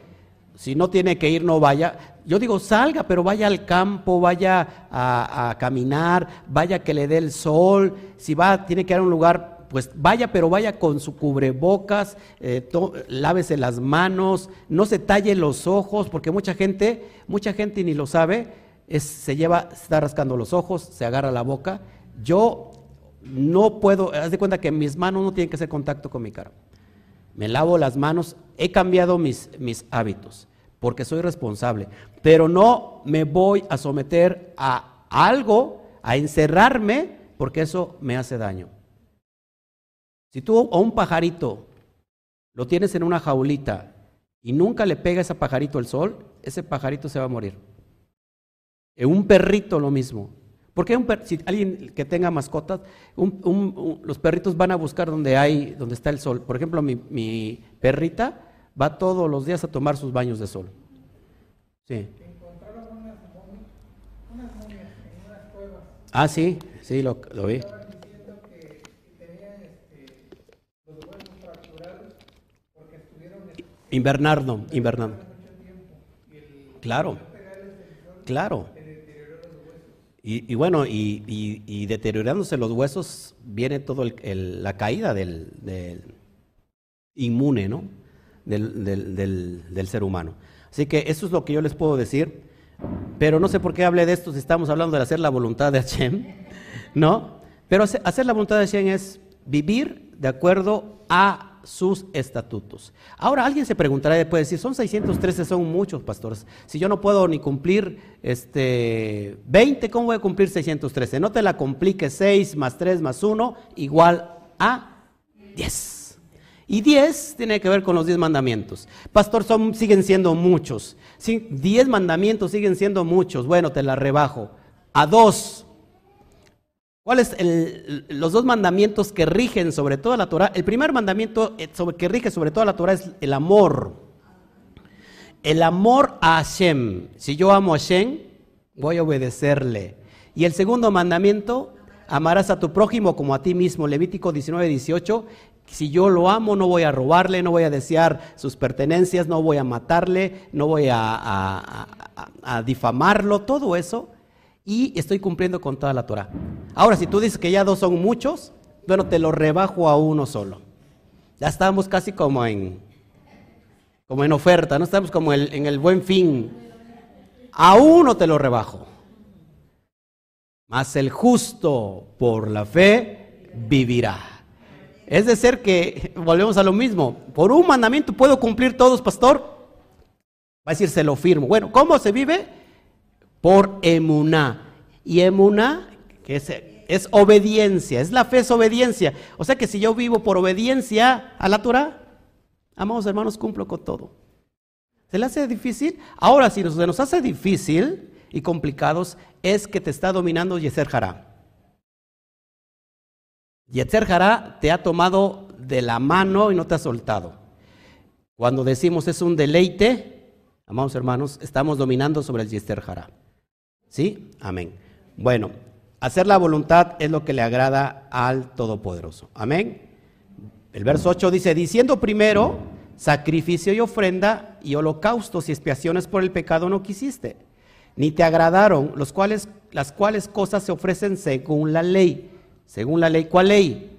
si no tiene que ir, no vaya. Yo digo, salga, pero vaya al campo, vaya a, caminar, vaya que le dé el sol. Si va, tiene que ir a un lugar pues vaya, pero vaya con su cubrebocas, eh, lávese las manos, no se talle los ojos, porque mucha gente, mucha gente ni lo sabe, se lleva, se está rascando los ojos, se agarra la boca. Yo no puedo, haz de cuenta que mis manos no tienen que hacer contacto con mi cara. Me lavo las manos, he cambiado mis, mis hábitos, porque soy responsable, pero no me voy a someter a algo, a encerrarme, porque eso me hace daño. Si tú a un pajarito lo tienes en una jaulita y nunca le pega ese pajarito el sol, ese pajarito se va a morir. En un perrito lo mismo. Porque un si alguien que tenga mascotas, los perritos van a buscar donde hay, donde está el sol. Por ejemplo, mi, perrita va todos los días a tomar sus baños de sol. Sí. Ah, sí, sí, lo, lo vi. Invernardo, invernardo. Claro, claro. Y, bueno, y, deteriorándose los huesos viene todo la caída del, inmune, ¿no? Del, del, ser humano. Así que eso es lo que yo les puedo decir. Pero no sé por qué hablé de esto si estamos hablando de hacer la voluntad de Hashem, ¿no? Pero hacer la voluntad de Hashem es vivir de acuerdo a sus estatutos. Ahora alguien se preguntará y puede decir, son 613, son muchos pastores. Si yo no puedo ni cumplir este 20, ¿cómo voy a cumplir 613? No te la compliques, 6 más 3 más 1 igual a 10. Y 10 tiene que ver con los 10 mandamientos. Pastor, son, siguen siendo muchos. 10 mandamientos siguen siendo muchos. Bueno, te la rebajo. A 2 ¿Cuáles los dos mandamientos que rigen sobre toda la Torah? El primer mandamiento eh, que rige sobre toda la Torah es el amor. El amor a Hashem. Si yo amo a Hashem, voy a obedecerle. Y el segundo mandamiento, amarás a tu prójimo como a ti mismo. Levítico 19, 18. Si yo lo amo, no voy a robarle, no voy a desear sus pertenencias, no voy a matarle, no voy a difamarlo. Todo eso y estoy cumpliendo con toda la Torah. Ahora, si tú dices que ya dos son muchos, bueno, te lo rebajo a uno solo. Ya estamos casi como en, como en oferta, no estamos como en el buen fin. A uno te lo rebajo. Mas el justo por la fe vivirá. Es de ser que, volvemos a lo mismo, por un mandamiento puedo cumplir todos, pastor. Va a decir, se lo firmo. Bueno, ¿cómo se vive? Por emuná. Y emuná, que es, es obediencia, es la fe, es obediencia. O sea que si yo vivo por obediencia a la Torah, amados hermanos, cumplo con todo. ¿Se le hace difícil? Ahora, si se nos hace difícil y complicados, es que te está dominando Yeser Hará. Yetzer Hará te ha tomado de la mano y no te ha soltado. Cuando decimos es un deleite, amados hermanos, estamos dominando sobre el Yetzer Hará. ¿Sí? Amén. Bueno, hacer la voluntad es lo que le agrada al Todopoderoso. Amén. El verso 8 dice, diciendo primero, sacrificio y ofrenda y holocaustos y expiaciones por el pecado no quisiste, ni te agradaron, los cuales, las cuales cosas se ofrecen según la ley según la ley, ¿cuál ley?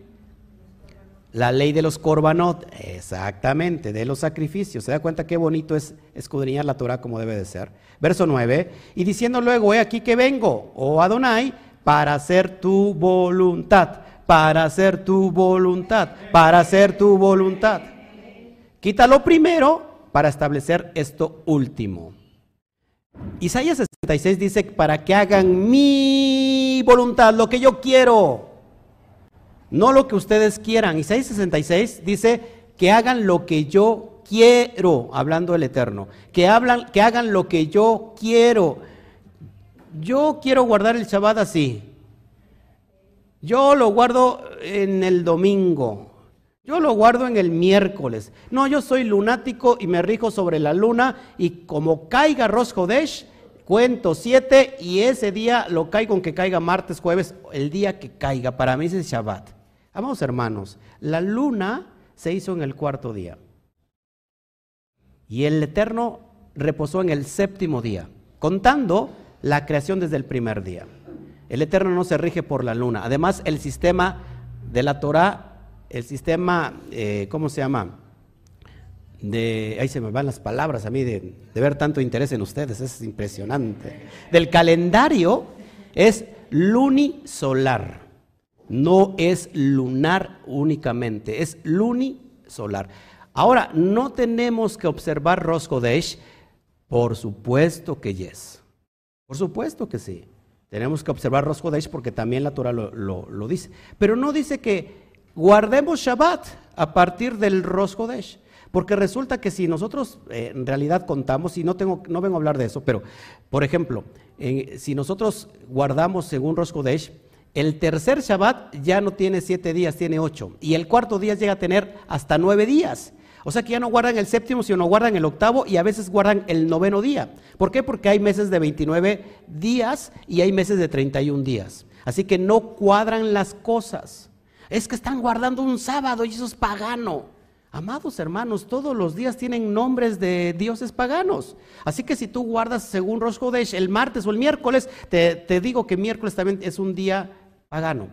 La ley de los corbanot, exactamente, de los sacrificios. ¿Se da cuenta qué bonito es escudriñar la Torah como debe de ser? Verso 9, y diciendo luego, he aquí que vengo, oh Adonai, para hacer tu voluntad, para hacer tu voluntad, para hacer tu voluntad. Quítalo primero para establecer esto último. Isaías 66 dice, para que hagan mi voluntad, lo que yo quiero no lo que ustedes quieran. Isaías 66 dice que hagan lo que yo quiero, hablando del Eterno, que, hablan, que hagan lo que yo quiero. Yo quiero guardar el Shabbat así. Yo lo guardo en el domingo. Yo lo guardo en el miércoles. No, yo soy lunático y me rijo sobre la luna y como caiga Rosh Hodesh, cuento siete y ese día lo caigo aunque caiga martes, jueves, el día que caiga. Para mí es el Shabbat. Vamos hermanos, la luna se hizo en el cuarto día y el Eterno reposó en el séptimo día, contando la creación desde el primer día. El Eterno no se rige por la luna. Además, el sistema de la Torah, el sistema, eh, ¿cómo se llama? De, ahí se me van las palabras a mí de ver tanto interés en ustedes, es impresionante. Del calendario es lunisolar no es lunar únicamente, es lunisolar. Ahora, no tenemos que observar Rosh por supuesto que yes. Por supuesto que sí. Tenemos que observar Rosh porque también la Torah lo, dice. Pero no dice que guardemos Shabbat a partir del Rosh Porque resulta que si nosotros eh, en realidad contamos, y no, tengo, no vengo a hablar de eso, pero por ejemplo, si nosotros guardamos según Rosh el tercer Shabbat ya no tiene siete días, tiene ocho. Y el cuarto día llega a tener hasta nueve días. O sea que ya no guardan el séptimo, sino guardan el octavo y a veces guardan el noveno día. ¿Por qué? Porque hay meses de 29 días y hay meses de 31 días. Así que no cuadran las cosas. Es que están guardando un sábado y eso es pagano. Amados hermanos, todos los días tienen nombres de dioses paganos. Así que si tú guardas según Rosh Hodesh el martes o el miércoles, te, te digo que miércoles también es un día pagano.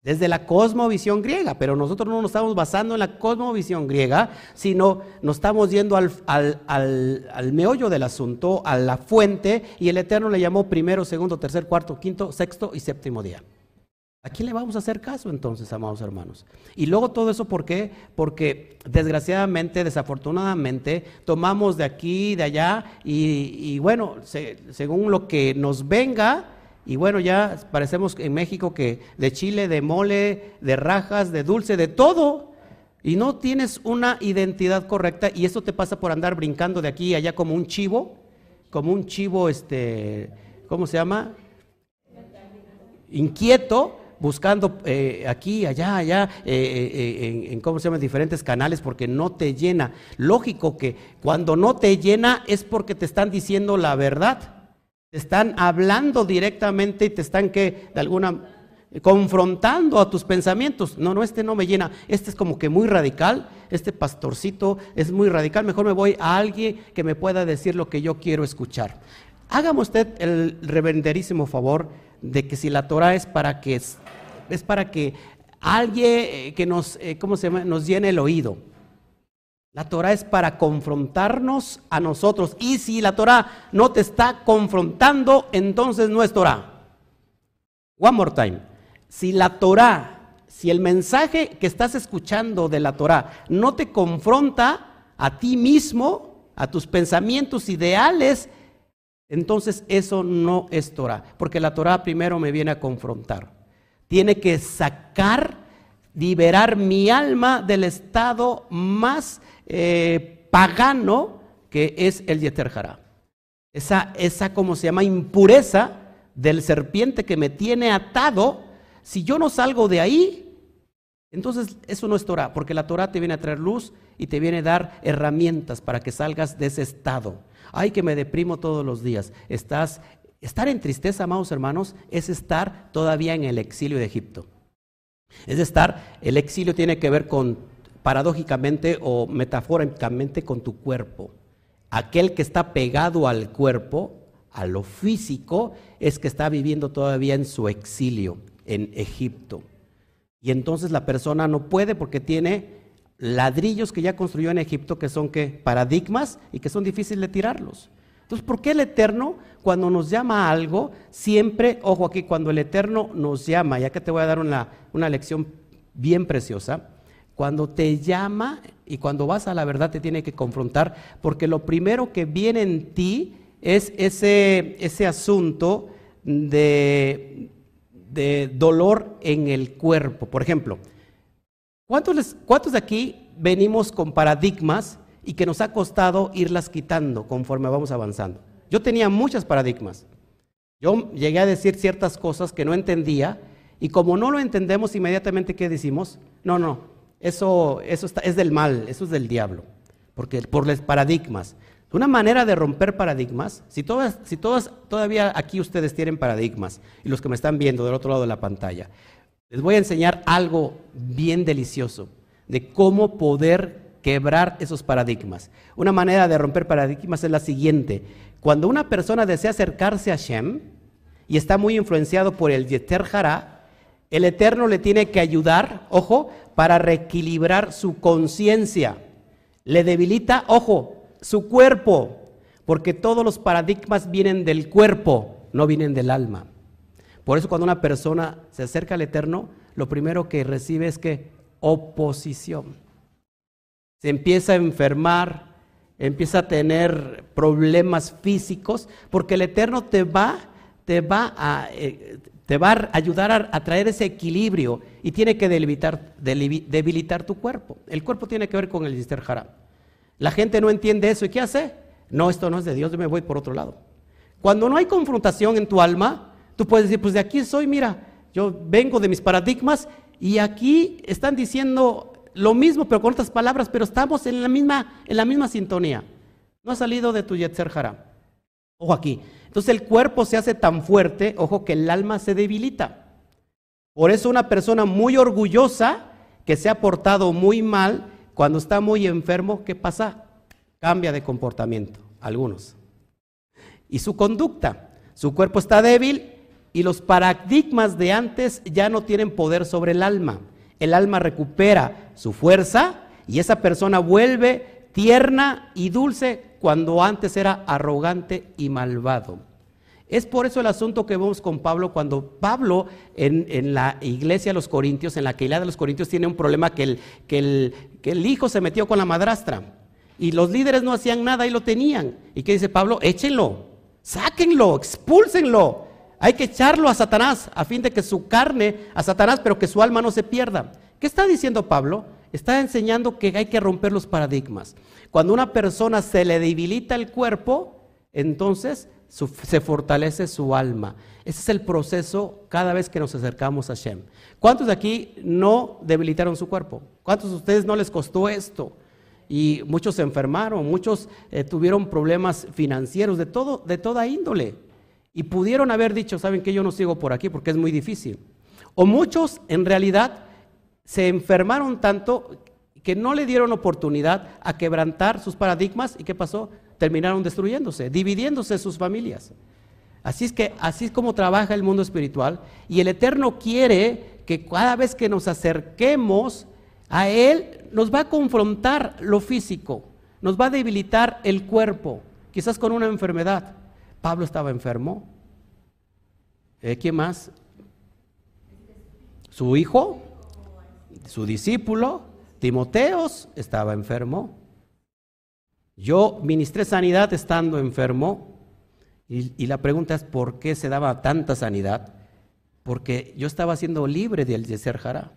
Desde la cosmovisión griega, pero nosotros no nos estamos basando en la cosmovisión griega, sino nos estamos yendo al, al, meollo del asunto, a la fuente, y el Eterno le llamó primero, segundo, tercer, cuarto, quinto, sexto y séptimo día. ¿A quién le vamos a hacer caso entonces, amados hermanos? Y luego todo eso, ¿por qué? Porque desgraciadamente, desafortunadamente, tomamos de aquí, de allá, y, bueno, según lo que nos venga, y bueno, ya parecemos en México que de chile, de mole, de rajas, de dulce, de todo. Y no tienes una identidad correcta y eso te pasa por andar brincando de aquí y allá como un chivo, como un chivo, este, ¿cómo se llama? Inquieto, buscando eh, aquí, allá, allá, eh, eh, en, ¿cómo se llama? diferentes canales porque no te llena. Lógico que cuando no te llena es porque te están diciendo la verdad. Te están hablando directamente y te están que de alguna confrontando a tus pensamientos. No, no, este no me llena. Este es como que muy radical. Este pastorcito es muy radical. Mejor me voy a alguien que me pueda decir lo que yo quiero escuchar. Hágame usted el reverenderísimo favor de que si la Torah es para que es, para que alguien que nos, eh, ¿cómo se llama? nos llene el oído. La Torah es para confrontarnos a nosotros. Y si la Torah no te está confrontando, entonces no es Torah. One more time. Si la Torah si el mensaje que estás escuchando de la Torah no te confronta a ti mismo, a tus pensamientos ideales, entonces eso no es Torah, porque la Torah primero me viene a confrontar. Tiene que sacar, liberar mi alma del estado más eh, pagano que es el Yeter Esa, esa, como se llama, impureza del serpiente que me tiene atado. Si yo no salgo de ahí, entonces eso no es Torah, porque la Torah te viene a traer luz y te viene a dar herramientas para que salgas de ese estado. Ay, que me deprimo todos los días. Estás, estar en tristeza, amados hermanos, es estar todavía en el exilio de Egipto. Es estar, el exilio tiene que ver con, paradójicamente o metafóricamente, con tu cuerpo. Aquel que está pegado al cuerpo, a lo físico, es que está viviendo todavía en su exilio, en Egipto. Y entonces la persona no puede porque tiene ladrillos que ya construyó en Egipto que son ¿qué? paradigmas y que son difíciles de tirarlos. Entonces, ¿por qué el Eterno cuando nos llama a algo, siempre, ojo aquí, cuando el Eterno nos llama, ya que te voy a dar una, una lección bien preciosa, cuando te llama y cuando vas a la verdad te tiene que confrontar, porque lo primero que viene en ti es ese, ese asunto de, de dolor en el cuerpo. Por ejemplo, ¿cuántos, ¿cuántos de aquí venimos con paradigmas y que nos ha costado irlas quitando conforme vamos avanzando? Yo tenía muchas paradigmas. Yo llegué a decir ciertas cosas que no entendía y como no lo entendemos inmediatamente, ¿qué decimos? No, no, eso, eso es del mal, eso es del diablo, porque por los paradigmas. Una manera de romper paradigmas, si, todas, si todas, todavía aquí ustedes tienen paradigmas y los que me están viendo del otro lado de la pantalla, les voy a enseñar algo bien delicioso de cómo poder quebrar esos paradigmas. Una manera de romper paradigmas es la siguiente. Cuando una persona desea acercarse a Shem y está muy influenciado por el Yeter Hará, el Eterno le tiene que ayudar, ojo, para reequilibrar su conciencia. Le debilita, ojo, su cuerpo, porque todos los paradigmas vienen del cuerpo, no vienen del alma. Por eso cuando una persona se acerca al Eterno, lo primero que recibe es que oposición. Se empieza a enfermar, empieza a tener problemas físicos, porque el Eterno te va, te va a, eh, te va a ayudar a, traer ese equilibrio y tiene que debilitar, debilitar, tu cuerpo. El cuerpo tiene que ver con el Yister Haram. La gente no entiende eso y ¿qué hace? No, esto no es de Dios, yo me voy por otro lado. Cuando no hay confrontación en tu alma, tú puedes decir, pues de aquí soy, mira, yo vengo de mis paradigmas y aquí están diciendo lo mismo, pero con otras palabras, pero estamos en la misma, en la misma sintonía. No ha salido de tu Yetzer Haram. Ojo aquí. Entonces el cuerpo se hace tan fuerte, ojo, que el alma se debilita. Por eso una persona muy orgullosa, que se ha portado muy mal, cuando está muy enfermo, ¿qué pasa? Cambia de comportamiento, algunos. Y su conducta, su cuerpo está débil y los paradigmas de antes ya no tienen poder sobre el alma. El alma recupera su fuerza y esa persona vuelve tierna y dulce cuando antes era arrogante y malvado. Es por eso el asunto que vemos con Pablo cuando Pablo en, la iglesia de los Corintios, en la iglesia de los Corintios, tiene un problema que el, que, el, que el hijo se metió con la madrastra y los líderes no hacían nada y lo tenían. ¿Y qué dice Pablo? Échenlo, sáquenlo, expúlsenlo. Hay que echarlo a Satanás a fin de que su carne, a Satanás, pero que su alma no se pierda. ¿Qué está diciendo Pablo? Está enseñando que hay que romper los paradigmas. Cuando una persona se le debilita el cuerpo, entonces se fortalece su alma. Ese es el proceso cada vez que nos acercamos a Shem. ¿Cuántos de aquí no debilitaron su cuerpo? ¿Cuántos de ustedes no les costó esto? Y muchos se enfermaron, muchos eh, tuvieron problemas financieros de, todo, de toda índole. Y pudieron haber dicho, saben que yo no sigo por aquí porque es muy difícil. O muchos en realidad se enfermaron tanto que no le dieron oportunidad a quebrantar sus paradigmas y ¿qué pasó? terminaron destruyéndose, dividiéndose sus familias. Así es que así es como trabaja el mundo espiritual y el Eterno quiere que cada vez que nos acerquemos a Él nos va a confrontar lo físico, nos va a debilitar el cuerpo, quizás con una enfermedad. Pablo estaba enfermo. Eh, ¿Quién más? ¿Su hijo? su discípulo, Timoteos, estaba enfermo. Yo ministré sanidad estando enfermo. Y, la pregunta es, ¿por qué se daba tanta sanidad? Porque yo estaba siendo libre del Yeser Jara.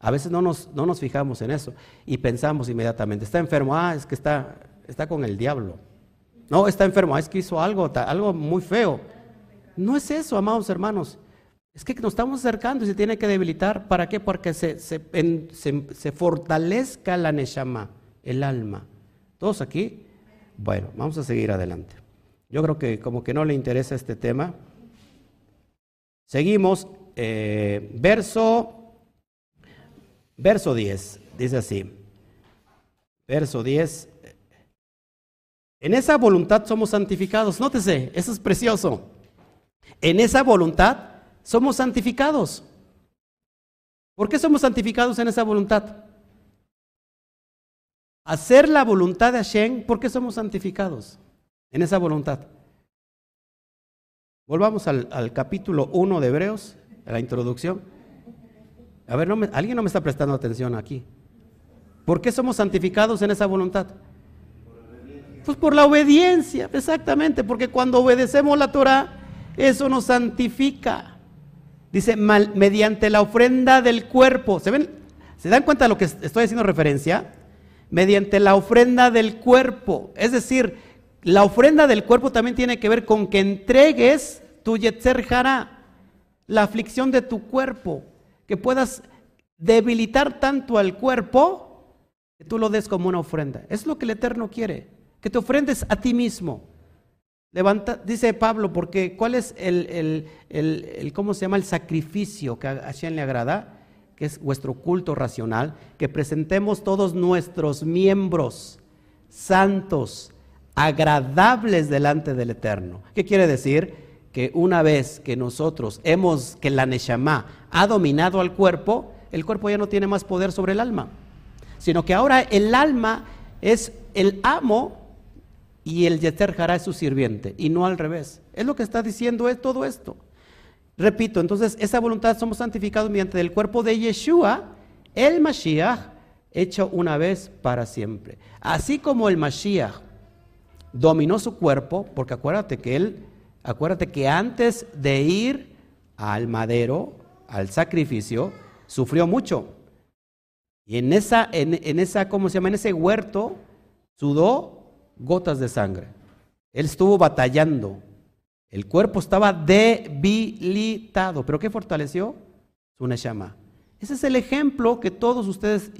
A veces no nos, no nos fijamos en eso y pensamos inmediatamente, está enfermo, ah, es que está, está con el diablo. No, está enfermo, ah, es que hizo algo, algo muy feo. No es eso, amados hermanos. Es que nos estamos acercando y se tiene que debilitar. ¿Para qué? Porque se, se, se, fortalezca la Neshama, el alma. ¿Todos aquí? Bueno, vamos a seguir adelante. Yo creo que como que no le interesa este tema. Seguimos, eh, verso Verso 10, dice así. Verso 10. En esa voluntad somos santificados. Nótese, eso es precioso. En esa voluntad somos santificados. ¿Por qué somos santificados en esa voluntad? Hacer la voluntad de Hashem, ¿por qué somos santificados en esa voluntad? Volvamos al, al capítulo 1 de Hebreos, a la introducción. A ver, alguien no me está prestando atención aquí. ¿Por qué somos santificados en esa voluntad? Pues por la obediencia, exactamente, porque cuando obedecemos la Torah, eso nos santifica. Dice, mediante la ofrenda del cuerpo. ¿Se ven? ¿Se dan cuenta de lo que estoy haciendo referencia? Mediante la ofrenda del cuerpo. Es decir, la ofrenda del cuerpo también tiene que ver con que entregues tu yetzer jara, la aflicción de tu cuerpo que puedas debilitar tanto al cuerpo que tú lo des como una ofrenda. Es lo que el Eterno quiere, que te ofrendes a ti mismo. Levanta, dice Pablo, porque ¿cuál es el, el, cómo se llama el sacrificio que a Hashem le agrada? Que es vuestro culto racional, que presentemos todos nuestros miembros santos, agradables delante del Eterno. ¿Qué quiere decir? que una vez que nosotros hemos, que la Neshama ha dominado al cuerpo, el cuerpo ya no tiene más poder sobre el alma, sino que ahora el alma es el amo y el Yeter Jara es su sirviente, y no al revés. Es lo que está diciendo es todo esto. Repito, entonces esa voluntad somos santificados mediante el cuerpo de Yeshua, el Mashiach, hecho una vez para siempre. Así como el Mashiach dominó su cuerpo, porque acuérdate que él acuérdate que antes de ir al madero, al sacrificio, sufrió mucho. Y en esa, en, esa, ¿cómo se llama? En ese huerto sudó gotas de sangre. Él estuvo batallando. El cuerpo estaba debilitado. ¿Pero qué fortaleció? Su neshama. Ese es el ejemplo que todos ustedes,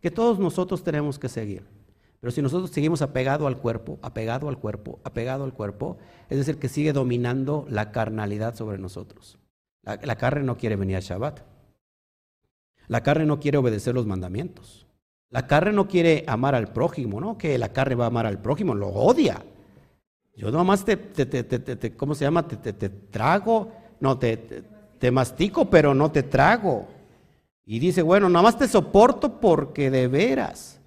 que todos nosotros tenemos que seguir. Pero si nosotros seguimos apegado al cuerpo, apegado al cuerpo, apegado al cuerpo, es decir, que sigue dominando la carnalidad sobre nosotros. La, carne no quiere venir a Shabbat. La carne no quiere obedecer los mandamientos. La carne no quiere amar al prójimo, ¿no? Que la carne va a amar al prójimo, lo odia. Yo nomás te, te, te, te ¿cómo se llama? Te, trago, no, te, mastico, pero no te trago. Y dice, bueno, nomás te soporto porque de veras.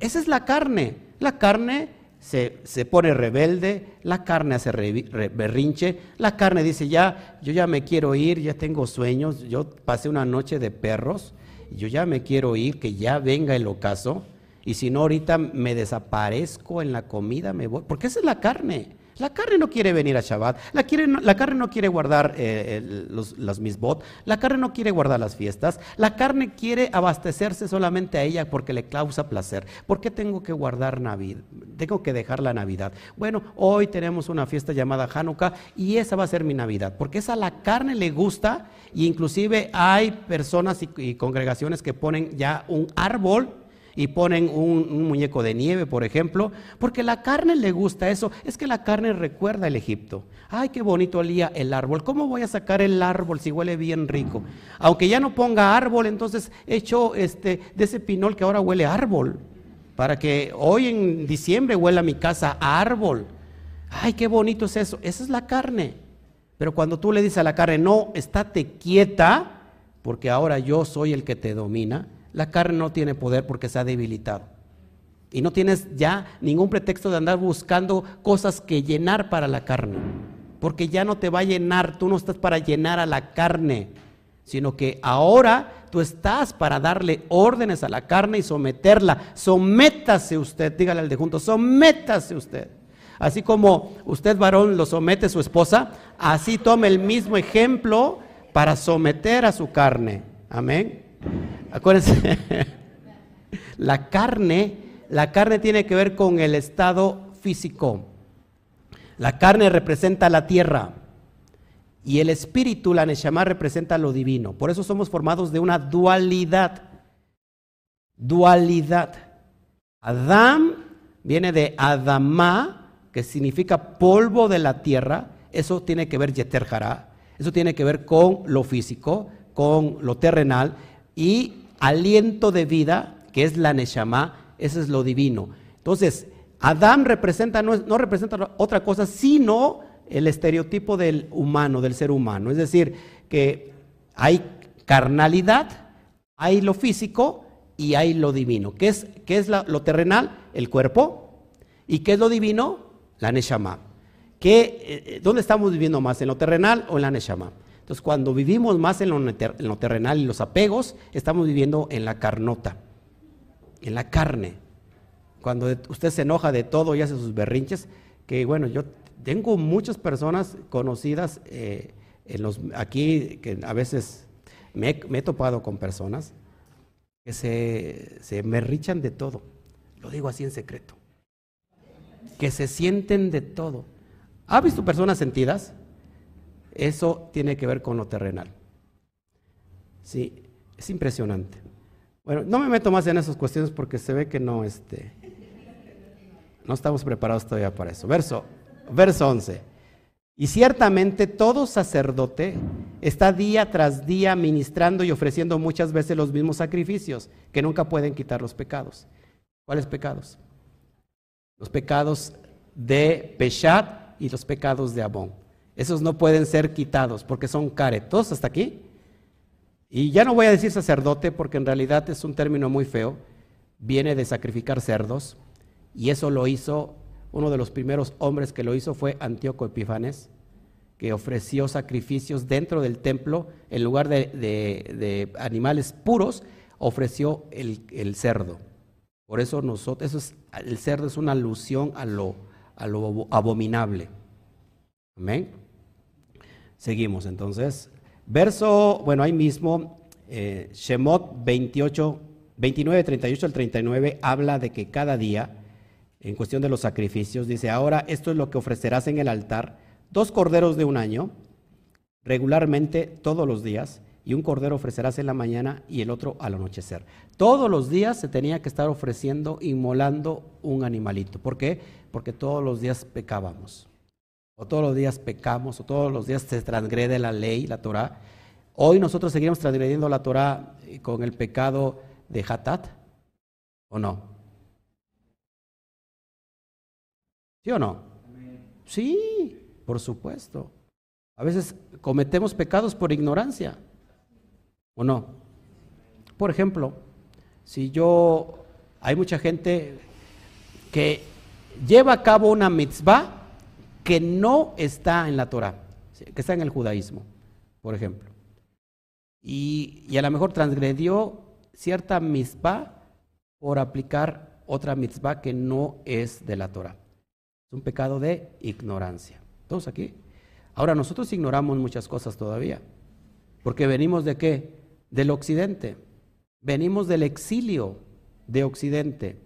Esa es la carne. La carne se, pone rebelde, la carne hace berrinche, la carne dice, ya, yo ya me quiero ir, ya tengo sueños, yo pasé una noche de perros, yo ya me quiero ir, que ya venga el ocaso, y si no ahorita me desaparezco en la comida, me voy, porque esa es la carne. La carne no quiere venir a Shabbat, la, la carne no quiere guardar eh, los, las misbot, la carne no quiere guardar las fiestas, la carne quiere abastecerse solamente a ella porque le causa placer. ¿Por qué tengo que guardar Navidad? Tengo que dejar la Navidad. Bueno, hoy tenemos una fiesta llamada Hanukkah y esa va a ser mi Navidad, porque esa la carne le gusta y inclusive hay personas y congregaciones que ponen ya un árbol y ponen un, muñeco de nieve, por ejemplo, porque la carne le gusta eso. Es que la carne recuerda el Egipto. Ay, qué bonito olía el árbol. ¿Cómo voy a sacar el árbol si huele bien rico? Aunque ya no ponga árbol, entonces echo este, de ese pinol que ahora huele árbol, para que hoy en diciembre huela mi casa árbol. Ay, qué bonito es eso. Esa es la carne. Pero cuando tú le dices a la carne, no, estate quieta, porque ahora yo soy el que te domina, la carne no tiene poder porque se ha debilitado. Y no tienes ya ningún pretexto de andar buscando cosas que llenar para la carne. Porque ya no te va a llenar, tú no estás para llenar a la carne, sino que ahora tú estás para darle órdenes a la carne y someterla. Sométase usted, dígale al de junto, sométase usted. Así como usted varón lo somete a su esposa, así tome el mismo ejemplo para someter a su carne. Amén. Acuérdense, la carne, la carne tiene que ver con el estado físico. La carne representa la tierra y el espíritu, la Neshama, representa lo divino. Por eso somos formados de una dualidad. Dualidad. Adam viene de Adamá, que significa polvo de la tierra. Eso tiene que ver Eso tiene que ver con lo físico, con lo terrenal. Y aliento de vida, que es la Neshama, eso es lo divino. Entonces, Adán representa, no, no representa otra cosa, sino el estereotipo del humano, del ser humano. Es decir, que hay carnalidad, hay lo físico y hay lo divino. ¿Qué es, qué es lo terrenal? El cuerpo. ¿Y qué es lo divino? La neshama. ¿Qué, eh, eh, ¿Dónde estamos viviendo más? ¿En lo terrenal o en la neshama? Entonces, cuando vivimos más en lo, en lo terrenal y los apegos, estamos viviendo en la carnota, en la carne. Cuando usted se enoja de todo y hace sus berrinches, que bueno, yo tengo muchas personas conocidas eh, aquí que a veces me, he topado con personas que se, se merrichan de todo. Lo digo así en secreto. Que se sienten de todo. ¿Ha visto personas sentidas? Eso tiene que ver con lo terrenal. Sí, es impresionante. Bueno, no me meto más en esas cuestiones porque se ve que no, este, no estamos preparados todavía para eso. Verso verso 11. Y ciertamente todo sacerdote está día tras día ministrando y ofreciendo muchas veces los mismos sacrificios que nunca pueden quitar los pecados. ¿Cuáles pecados? Los pecados de Peshat y los pecados de Abón. Esos no pueden ser quitados porque son care. ¿Todos hasta aquí? Y ya no voy a decir sacerdote porque en realidad es un término muy feo. Viene de sacrificar cerdos y eso lo hizo uno de los primeros hombres que lo hizo fue Antíoco Epifanes, que ofreció sacrificios dentro del templo, en lugar de, animales puros, ofreció el, cerdo. Por eso nosotros, eso el cerdo es una alusión a lo, a lo abominable. Amén. Seguimos entonces. Verso, bueno, ahí mismo, eh, Shemot 28, 29, 38 al 39 habla de que cada día en cuestión de los sacrificios, dice, ahora esto es lo que ofrecerás en el altar, dos corderos de un año, regularmente todos los días, y un cordero ofrecerás en la mañana y el otro al anochecer. Todos los días se tenía que estar ofreciendo, inmolando un animalito. ¿Por qué? Porque todos los días pecábamos. O todos los días pecamos, o todos los días se transgrede la ley, la Torah. Hoy nosotros seguimos transgrediendo la Torah con el pecado de Hatat, ¿o no? ¿Sí o no? Sí, por supuesto. A veces cometemos pecados por ignorancia, ¿o no? Por ejemplo, si yo, hay mucha gente que lleva a cabo una mitzvah que no está en la Torah, que está en el judaísmo, por ejemplo. Y, a lo mejor transgredió cierta mitzvah por aplicar otra mitzvah que no es de la Torah. Es un pecado de ignorancia. ¿Todos aquí? Ahora, nosotros ignoramos muchas cosas todavía. Porque venimos de qué? Del occidente. Venimos del exilio de occidente.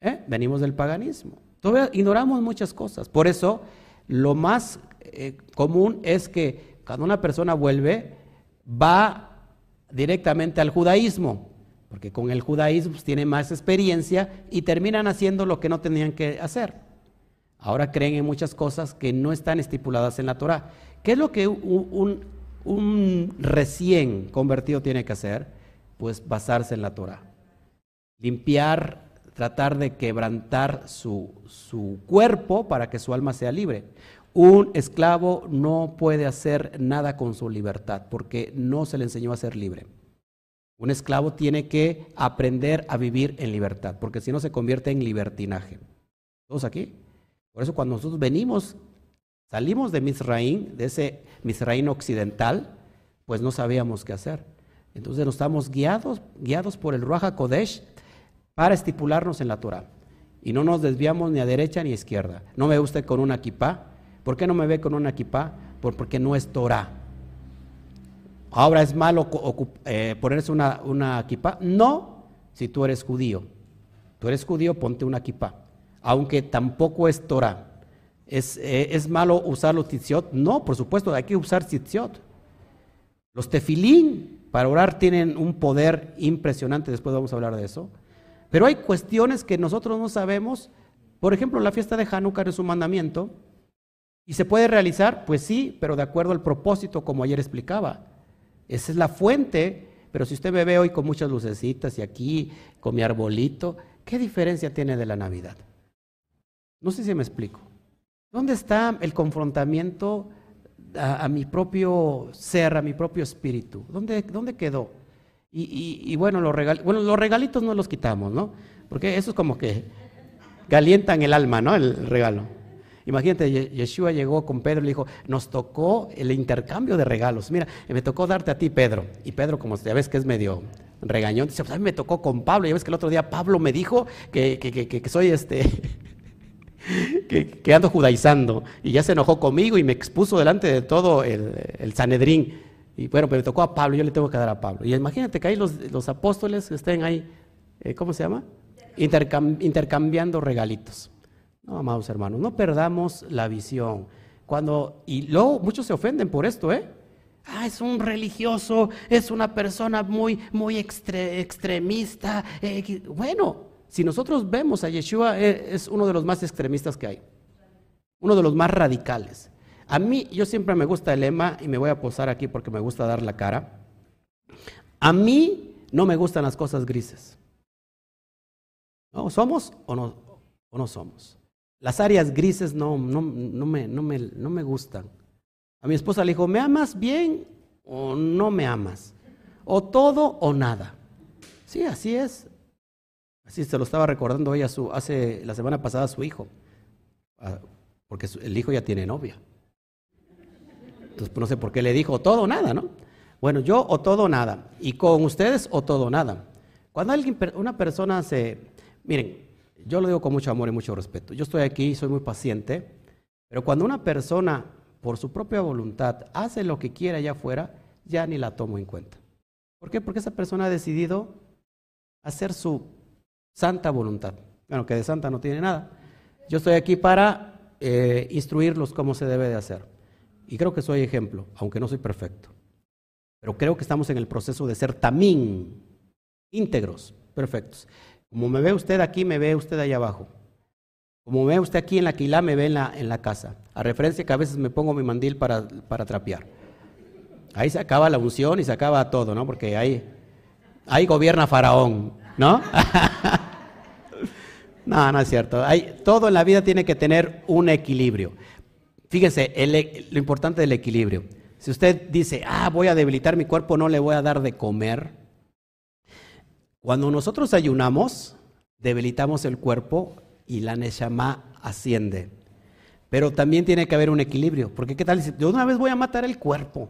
¿Eh? Venimos del paganismo. Todavía ignoramos muchas cosas. Por eso, lo más eh, común es que cuando una persona vuelve, va directamente al judaísmo. Porque con el judaísmo pues, tiene más experiencia y terminan haciendo lo que no tenían que hacer. Ahora creen en muchas cosas que no están estipuladas en la Torah. ¿Qué es lo que un, recién convertido tiene que hacer? Pues basarse en la Torah. Limpiar, tratar de quebrantar su, su cuerpo para que su alma sea libre. Un esclavo no puede hacer nada con su libertad porque no se le enseñó a ser libre. Un esclavo tiene que aprender a vivir en libertad, porque si no se convierte en libertinaje. ¿Todos aquí? Por eso cuando nosotros venimos, salimos de Misraín, de ese Misraín occidental, pues no sabíamos qué hacer. Entonces nos estamos guiados, guiados por el Ruach Kodesh para estipularnos en la Torah. Y no nos desviamos ni a derecha ni a izquierda. No me gusta con una kipá. ¿Por qué no me ve con una kipá? Porque no es Torah. Ahora es malo eh, ponerse una, una kipá. No, si tú eres judío. Tú eres judío, ponte una kipá. Aunque tampoco es Torah. ¿Es, eh, ¿Es, malo usar los? No, por supuesto, hay que usar tzitzit. Los tefilín para orar tienen un poder impresionante, después vamos a hablar de eso. Pero hay cuestiones que nosotros no sabemos. Por ejemplo, la fiesta de Hanukkah es un mandamiento. ¿Y se puede realizar? Pues sí, pero de acuerdo al propósito, como ayer explicaba. Esa es la fuente, pero si usted me ve hoy con muchas lucecitas y aquí con mi arbolito, ¿qué diferencia tiene de la Navidad? No sé si me explico. ¿Dónde está el confrontamiento a, mi propio ser, a mi propio espíritu? ¿Dónde, dónde quedó? Y, bueno, los bueno, los regalitos no los quitamos, ¿no? Porque eso es como que calientan el alma, ¿no? El regalo. Imagínate, Yeshua llegó con Pedro y le dijo, nos tocó el intercambio de regalos. Mira, me tocó darte a ti, Pedro. Y Pedro, como ya ves que es medio regañón, dice, pues a mí me tocó con Pablo. Ya ves que el otro día Pablo me dijo que, que soy este, que, ando judaizando. Y ya se enojó conmigo y me expuso delante de todo el, el Sanedrín. Y bueno, pero tocó a Pablo, yo le tengo que dar a Pablo. Y imagínate que ahí los, los apóstoles estén ahí, eh, ¿cómo se llama? intercambiando regalitos. No, amados hermanos, no perdamos la visión. Cuando, y luego muchos se ofenden por esto, ¿eh? Ah, es un religioso, es una persona muy, muy extremista. Eh, bueno, si nosotros vemos a Yeshua, eh, es uno de los más extremistas que hay, uno de los más radicales. A mí, yo siempre me gusta el lema y me voy a posar aquí porque me gusta dar la cara. A mí no me gustan las cosas grises. ¿No? ¿Somos o no, somos? Las áreas grises no, me, gustan. A mi esposa le dijo, ¿me amas bien o no me amas? O todo o nada. Sí, así es. Así se lo estaba recordando ella hace la semana pasada a su hijo, porque el hijo ya tiene novia. Entonces, pues, no sé por qué le dijo todo o nada, ¿no? Bueno, yo o todo o nada, y con ustedes o todo o nada. Cuando alguien, una persona se, miren, yo lo digo con mucho amor y mucho respeto. Yo estoy aquí, soy muy paciente, pero cuando una persona, por su propia voluntad, hace lo que quiera allá afuera, ya ni la tomo en cuenta. ¿Por qué? Porque esa persona ha decidido hacer su santa voluntad. Bueno, que de santa no tiene nada. Yo estoy aquí para eh, instruirlos cómo se debe de hacer. Y creo que soy ejemplo, aunque no soy perfecto. Pero creo que estamos en el proceso de ser tamín, íntegros, perfectos. Como me ve usted aquí, me ve usted allá abajo. Como me ve usted aquí en la quilá, me ve en la, en la casa. A referencia que a veces me pongo mi mandil para, para trapear. Ahí se acaba la unción y se acaba todo, ¿no? Porque ahí, ahí gobierna Faraón, ¿no? no, no es cierto. Hay, todo en la vida tiene que tener un equilibrio. Fíjense, e, lo importante del equilibrio. Si usted dice, ah, voy a debilitar mi cuerpo, no le voy a dar de comer. Cuando nosotros ayunamos, debilitamos el cuerpo y la Neshama asciende. Pero también tiene que haber un equilibrio, porque ¿qué tal? Yo una vez voy a matar el cuerpo.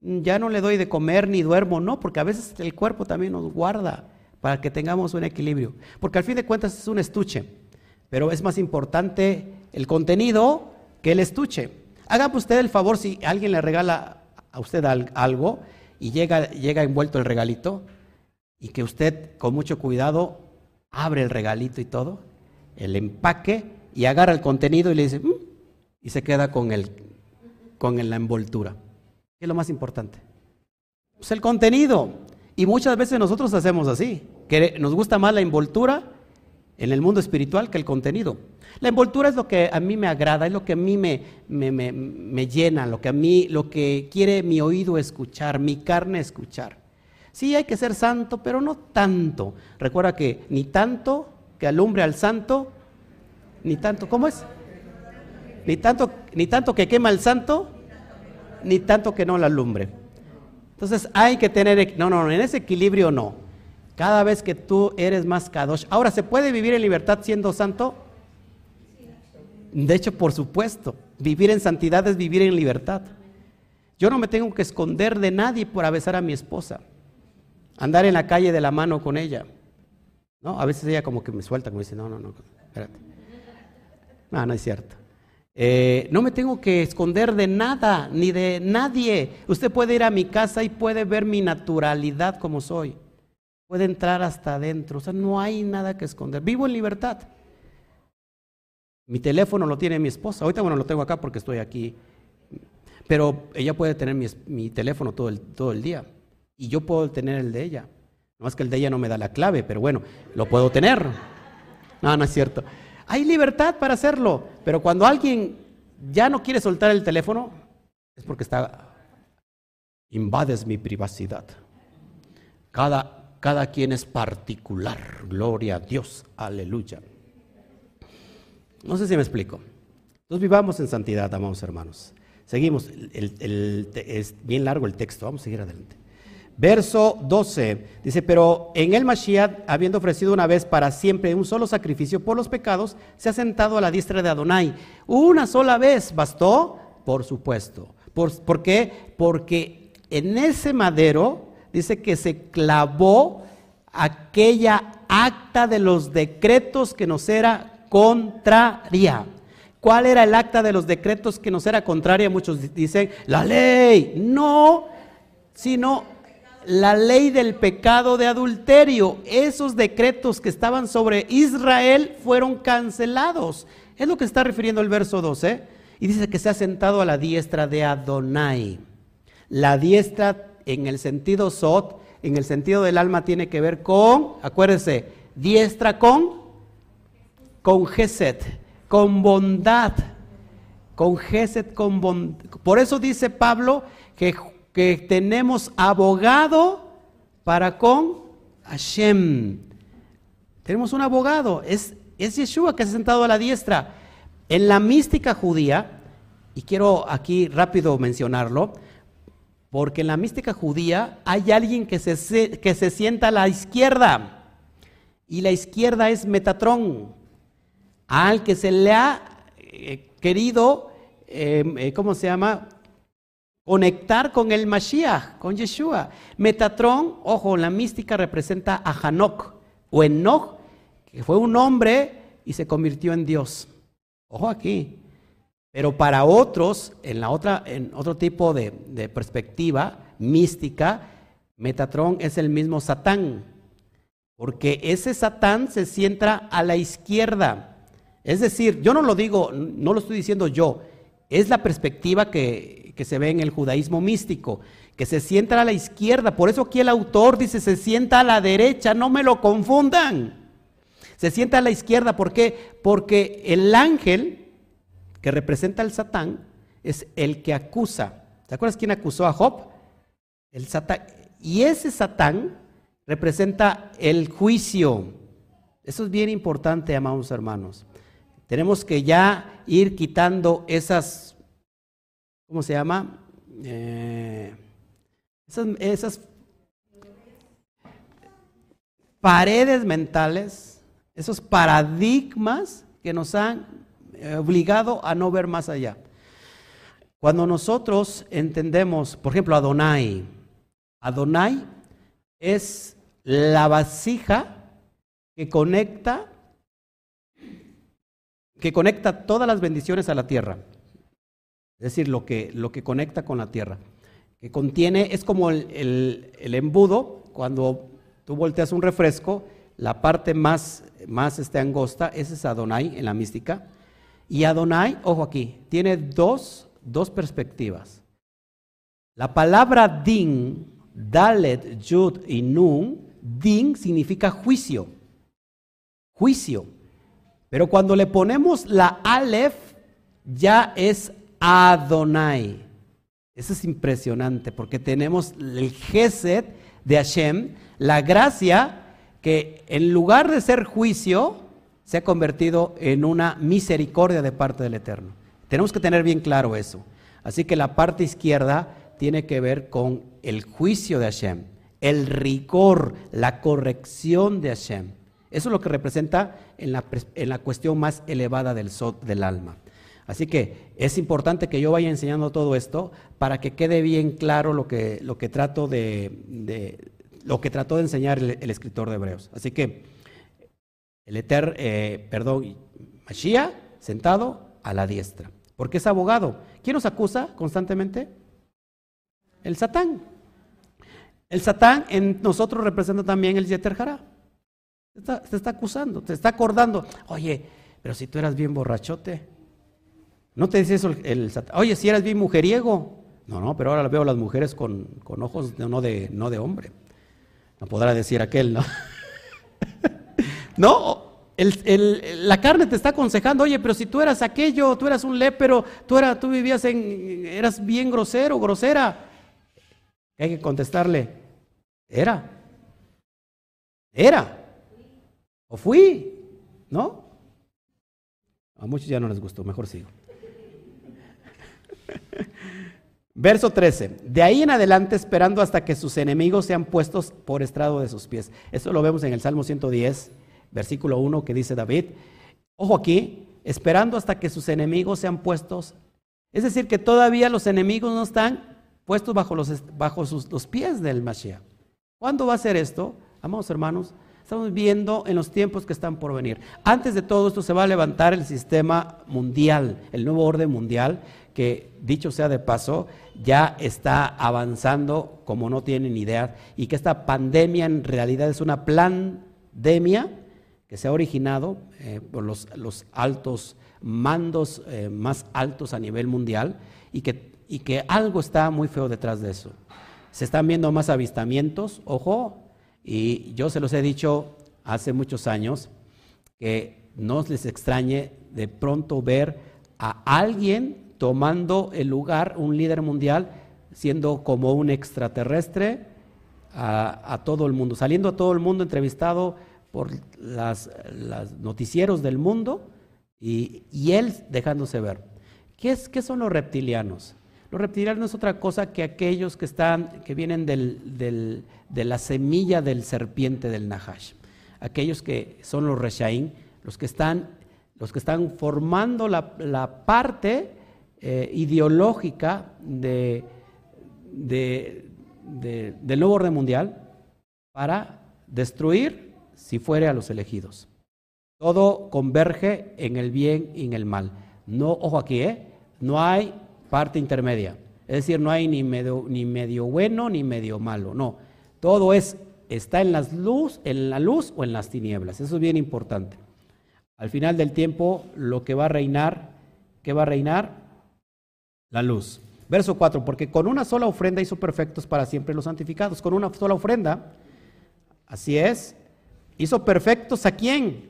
Ya no le doy de comer ni duermo, no, porque a veces el cuerpo también nos guarda para que tengamos un equilibrio. Porque al fin de cuentas es un estuche, pero es más importante el contenido que el estuche. Haga usted el favor si alguien le regala a usted algo y llega, llega envuelto el regalito y que usted con mucho cuidado abre el regalito y todo, el empaque y agarra el contenido y le dice, mm", y se queda con, el, con la envoltura. ¿Qué es lo más importante? Pues el contenido. Y muchas veces nosotros hacemos así, que nos gusta más la envoltura en el mundo espiritual que el contenido. La envoltura es lo que a mí me agrada, es lo que a mí me, me, llena, lo que a mí, lo que quiere mi oído escuchar, mi carne escuchar. Sí, hay que ser santo, pero no tanto. Recuerda que ni tanto que alumbre al santo, ni tanto, ¿cómo es? Ni tanto, ni tanto que quema al santo, ni tanto que no la alumbre. Entonces hay que tener, no, no, en ese equilibrio no. Cada vez que tú eres más kadosh. Ahora, ¿se puede vivir en libertad siendo santo? De hecho, por supuesto, vivir en santidad es vivir en libertad. Yo no me tengo que esconder de nadie por besar a mi esposa. Andar en la calle de la mano con ella. ¿No? A veces ella como que me suelta, como dice, no, no, no, espérate. No, no es cierto. Eh, no me tengo que esconder de nada, ni de nadie. Usted puede ir a mi casa y puede ver mi naturalidad como soy. Puede entrar hasta adentro. O sea, no hay nada que esconder. Vivo en libertad. Mi teléfono lo tiene mi esposa. Ahorita, bueno, lo tengo acá porque estoy aquí. Pero ella puede tener mi, teléfono todo el, todo el día. Y yo puedo tener el de ella. No es que el de ella no me da la clave, pero bueno, lo puedo tener. No, no es cierto. Hay libertad para hacerlo, pero cuando alguien ya no quiere soltar el teléfono, es porque está, invades mi privacidad. Cada, cada quien es particular, gloria a Dios, aleluya. No sé si me explico. Entonces vivamos en santidad, amados hermanos. Seguimos, es bien largo el texto, vamos a seguir adelante. Verso 12 dice, pero en el Mashiach, habiendo ofrecido una vez para siempre un solo sacrificio por los pecados, se ha sentado a la diestra de Adonai. Una sola vez bastó, por supuesto. ¿Por, qué? Porque en ese madero dice que se clavó aquella acta de los decretos que nos era contraria. ¿Cuál era el acta de los decretos que nos era contraria? Muchos dicen, la ley. No, sino la ley del pecado de adulterio. Esos decretos que estaban sobre Israel fueron cancelados. Es lo que está refiriendo el verso 12. Y dice que se ha sentado a la diestra de Adonai. La diestra en el sentido sot, en el sentido del alma, tiene que ver con, acuérdense, diestra con, con Geset, con bondad. Con Geset, con bondad. Por eso dice Pablo que que tenemos abogado para con Hashem. Tenemos un abogado, es, es Yeshua que se ha sentado a la diestra. En la mística judía, y quiero aquí rápido mencionarlo, porque en la mística judía hay alguien que se, que se sienta a la izquierda, y la izquierda es Metatrón, al que se le ha eh, querido, eh, eh, ¿cómo se llama? conectar con el Mashiach, con Yeshua. Metatrón, ojo, la mística representa a Hanok o Enoch, que fue un hombre y se convirtió en Dios. Ojo aquí. Pero para otros, en, la otra, en otro tipo de, perspectiva mística, Metatrón es el mismo Satán, porque ese Satán se sienta a la izquierda. Es decir, yo no lo digo, no lo estoy diciendo yo, es la perspectiva que, que se ve en el judaísmo místico, que se sienta a la izquierda. Por eso aquí el autor dice, se sienta a la derecha, no me lo confundan. Se sienta a la izquierda, ¿por qué? Porque el ángel que representa al Satán es el que acusa. ¿Te acuerdas quién acusó a Job? El Satán. Y ese Satán representa el juicio. Eso es bien importante, amados hermanos. Tenemos que ya ir quitando esas ¿cómo se llama? Eh, esas, paredes mentales, esos paradigmas que nos han obligado a no ver más allá. Cuando nosotros entendemos, por ejemplo, Adonai, Adonai es la vasija que conecta que conecta todas las bendiciones a la tierra. Es decir, lo que, lo que conecta con la tierra, que contiene, es como el, embudo, cuando tú volteas un refresco, la parte más, más este, angosta, ese es Adonai en la mística, y Adonai, ojo aquí, tiene dos, dos perspectivas. La palabra din, dalet, yud y nun, din significa juicio, juicio. Pero cuando le ponemos la alef, ya es Adonai. Eso es impresionante porque tenemos el Gesed de Hashem, la gracia que en lugar de ser juicio, se ha convertido en una misericordia de parte del Eterno. Tenemos que tener bien claro eso. Así que la parte izquierda tiene que ver con el juicio de Hashem, el rigor, la corrección de Hashem. Eso es lo que representa en la, en la cuestión más elevada del, del alma. Así que es importante que yo vaya enseñando todo esto para que quede bien claro lo que, lo que de, lo que trató de enseñar el, escritor de Hebreos. Así que el Eter, eh, perdón, Mashiach sentado a la diestra, porque es abogado. ¿Quién nos acusa constantemente? El Satán. El Satán en nosotros representa también el Yeter Jara. Te está, acusando, te está acordando. Oye, pero si tú eras bien borrachote, no te dice eso el, Satán. Oye, si eras bien mujeriego. No, no, pero ahora veo a las mujeres con, ojos no de, no de hombre. No podrá decir aquel, ¿no? no, la carne te está aconsejando, oye, pero si tú eras aquello, tú eras un lépero, tú, era, tú vivías en, eras bien grosero, grosera. Hay que contestarle, era, era, o fui, ¿no? A muchos ya no les gustó, mejor sigo. Verso 13. De ahí en adelante esperando hasta que sus enemigos sean puestos por estrado de sus pies. Eso lo vemos en el Salmo 110, versículo 1 que dice David. Ojo aquí, esperando hasta que sus enemigos sean puestos. Es decir, que todavía los enemigos no están puestos bajo los, bajo sus, los pies del Mashiach. ¿Cuándo va a ser esto? Amados hermanos, estamos viendo en los tiempos que están por venir. Antes de todo esto se va a levantar el sistema mundial, el nuevo orden mundial, que dicho sea de paso, ya está avanzando como no tienen idea, y que esta pandemia en realidad es una pandemia que se ha originado eh, por los, altos mandos eh, más altos a nivel mundial y que, y que algo está muy feo detrás de eso. Se están viendo más avistamientos, ojo, y yo se los he dicho hace muchos años, que no les extrañe de pronto ver a alguien tomando el lugar, un líder mundial, siendo como un extraterrestre a, todo el mundo, saliendo a todo el mundo entrevistado por los noticieros del mundo y, él dejándose ver. ¿Qué, es, ¿Qué son los reptilianos? Los reptilianos no es otra cosa que aquellos que están, que vienen de la semilla del serpiente del Nahash. Aquellos que son los Reshaim, los que están, los que están formando la, parte eh, ideológica de, del nuevo orden mundial para destruir si fuere a los elegidos. Todo converge en el bien y en el mal. No, ojo aquí, ¿eh? no hay parte intermedia. Es decir, no hay ni medio, ni medio bueno ni medio malo. No, todo es está en las luz, en la luz o en las tinieblas. Eso es bien importante. Al final del tiempo, lo que va a reinar, ¿qué va a reinar? la luz. Verso 4, porque con una sola ofrenda hizo perfectos para siempre los santificados. Con una sola ofrenda, así es, hizo perfectos a quién?